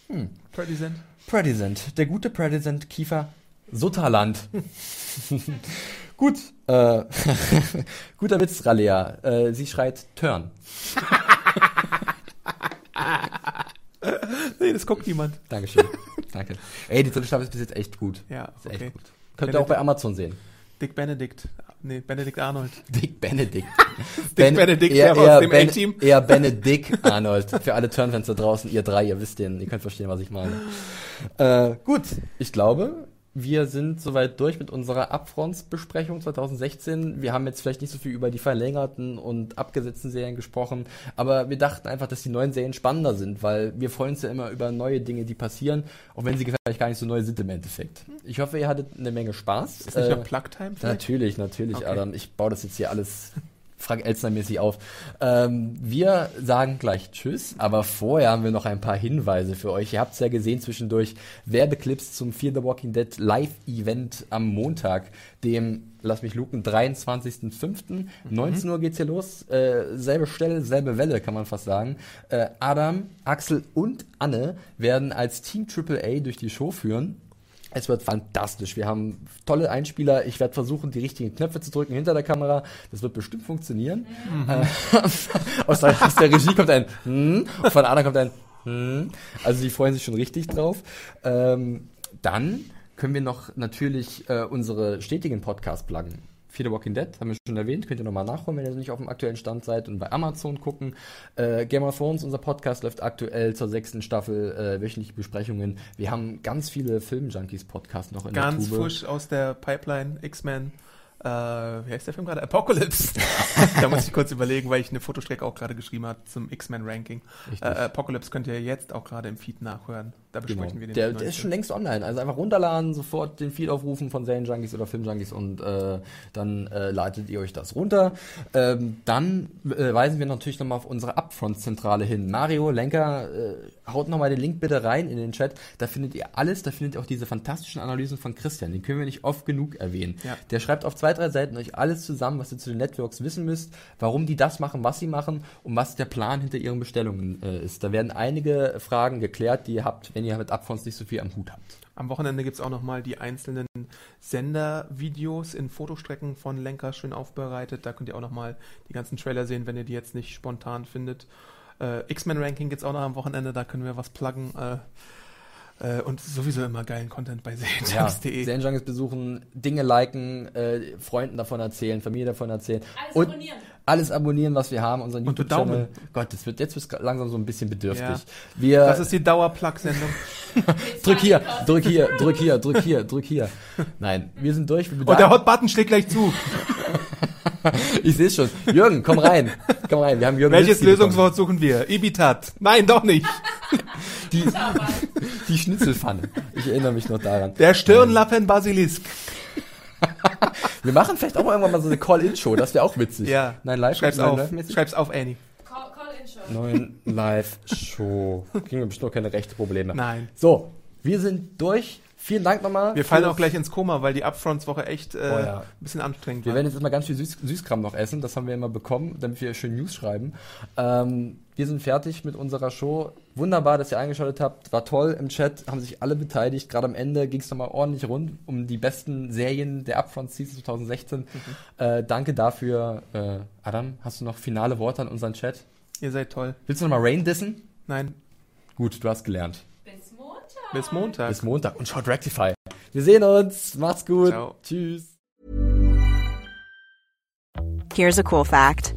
Hm. Predicent. Predicent, der gute Predicent Kiefer Sutterland. <laughs> Gut, äh, <laughs> guter Witz, Ralea. Äh, sie schreit Turn. <laughs> Nee, das guckt niemand. Dankeschön. Danke. Ey, die dritte Staffel ist bis jetzt echt gut. Ja, Ist echt okay. gut. Könnt ihr auch bei Amazon sehen. Dick Benedict, Nee, Benedikt Arnold. <laughs> Dick Benedict. <laughs> Dick Benedict, eher, der aus dem Ben- A-Team. Eher Benedict <laughs> Arnold. Für alle Turnfans da draußen, ihr drei, ihr wisst den, ihr könnt verstehen, was ich meine. Äh, gut, ich glaube, wir sind soweit durch mit unserer Upfronts-Besprechung 2016. Wir haben jetzt vielleicht nicht so viel über die verlängerten und abgesetzten Serien gesprochen, aber wir dachten einfach, dass die neuen Serien spannender sind, weil wir freuen uns ja immer über neue Dinge, die passieren, auch wenn sie vielleicht gar nicht so neu sind im Endeffekt. Ich hoffe, ihr hattet eine Menge Spaß. Ist nicht Äh, noch Plug-Time? Natürlich, natürlich, Okay. Adam. Ich baue das jetzt hier alles Frank Elstner-mäßig auf. Ähm, wir sagen gleich Tschüss, aber vorher haben wir noch ein paar Hinweise für euch. Ihr habt es ja gesehen zwischendurch, Werbeclips zum Fear the Walking Dead Live-Event am Montag, dem, lass mich luken, 23.05. 19 Uhr geht's hier los. Äh, selbe Stelle, selbe Welle, kann man fast sagen. Äh, Adam, Axel und Anne werden als Team AAA durch die Show führen. Es wird fantastisch. Wir haben tolle Einspieler. Ich werde versuchen, die richtigen Knöpfe zu drücken hinter der Kamera. Das wird bestimmt funktionieren. Äh, <laughs> aus, der, aus der Regie kommt ein hm, und von Anna kommt ein hm. Also die freuen sich schon richtig drauf. Ähm, dann können wir noch natürlich äh, unsere stetigen Podcasts pluggen. Fear the Walking Dead, haben wir schon erwähnt, könnt ihr nochmal nachholen, wenn ihr nicht auf dem aktuellen Stand seid und bei Amazon gucken. Äh, Game of Thrones, unser Podcast läuft aktuell zur sechsten Staffel, äh, wöchentliche Besprechungen. Wir haben ganz viele Film-Junkies-Podcasts noch in Ganz der Tube. frisch aus der Pipeline, X-Men. Äh, wie heißt der Film gerade? Apocalypse. <laughs> da muss ich kurz überlegen, weil ich eine Fotostrecke auch gerade geschrieben habe zum X-Men-Ranking. Äh. Apocalypse könnt ihr jetzt auch gerade im Feed nachhören. Da Genau. besprechen wir den. Der, der ist Film. schon längst online. Also einfach runterladen, sofort den Feed aufrufen von Serienjunkies oder Filmjunkies und äh, dann äh, leitet ihr euch das runter. Ähm, dann äh, weisen wir natürlich nochmal auf unsere Upfront-Zentrale hin. Mario Lenker, äh, haut nochmal den Link bitte rein in den Chat. Da findet ihr alles, da findet ihr auch diese fantastischen Analysen von Christian. Den können wir nicht oft genug erwähnen. Ja. Der schreibt auf zwei, drei Seiten euch alles zusammen, was ihr zu den Networks wissen müsst, warum die das machen, was sie machen und was der Plan hinter ihren Bestellungen äh, ist. Da werden einige Fragen geklärt, die ihr habt, wenn ihr mit Upfronts nicht so viel am Hut habt. Am Wochenende gibt's auch nochmal die einzelnen Sendervideos in Fotostrecken von Lenker schön aufbereitet. Da könnt ihr auch nochmal die ganzen Trailer sehen, wenn ihr die jetzt nicht spontan findet. Äh, X-Men-Ranking gibt's auch noch am Wochenende, da können wir was pluggen. Äh, äh, und sowieso immer geilen Content bei Ja, serienjunks.de. Serienjunkies besuchen, Dinge liken, äh, Freunden davon erzählen, Familie davon erzählen. Alles und abonnieren. Alles abonnieren, was wir haben, unseren YouTube-Channel. Gott, das wird jetzt wird's langsam so ein bisschen bedürftig. Ja. Wir Das ist die Dauer-Plug-Sendung. <laughs> drück hier, drück hier, drück hier, drück hier, drück hier. Nein, wir sind durch. Wir Und der Hot-Button schlägt gleich zu. <laughs> ich sehe schon. Jürgen, komm rein. Komm rein. Wir haben Jürgen Welches. Lösungswort suchen wir? Ibitat. Nein, doch nicht. <laughs> Die, die Schnitzelpfanne. Ich erinnere mich noch daran. Der Stirnlappen Basilisk. <laughs> Wir machen vielleicht auch mal irgendwann mal so eine Call-In-Show. Das wäre auch witzig. Ja. Nein, live. Schreib's auf. live-mäßig? Schreib's auf, Annie. Call, call. Neuen Live-Show. Kriegen wir bestimmt noch keine rechte Probleme. Nein. So, wir sind durch. Vielen Dank nochmal. Wir fallen auch gleich ins Koma, weil die Upfronts-Woche echt äh, Oh ja. ein bisschen anstrengend Wir war. werden jetzt immer ganz viel Süß Süßkram noch essen. Das haben wir immer bekommen, damit wir schön News schreiben. Ähm, wir sind fertig mit unserer Show. Wunderbar, dass ihr eingeschaltet habt. War toll im Chat. Haben sich alle beteiligt. Gerade am Ende ging es nochmal ordentlich rund um die besten Serien der Upfront Season 2016. Mhm. Äh, danke dafür. Äh, Adam, hast du noch finale Worte an unseren Chat? Ihr seid toll. Willst du nochmal Rain dissen? Nein, Gut, du hast gelernt. Bis Montag. bis Montag. Bis Montag und schaut Rectify. Wir sehen uns. Macht's gut. Ciao. Tschüss. Here's a cool fact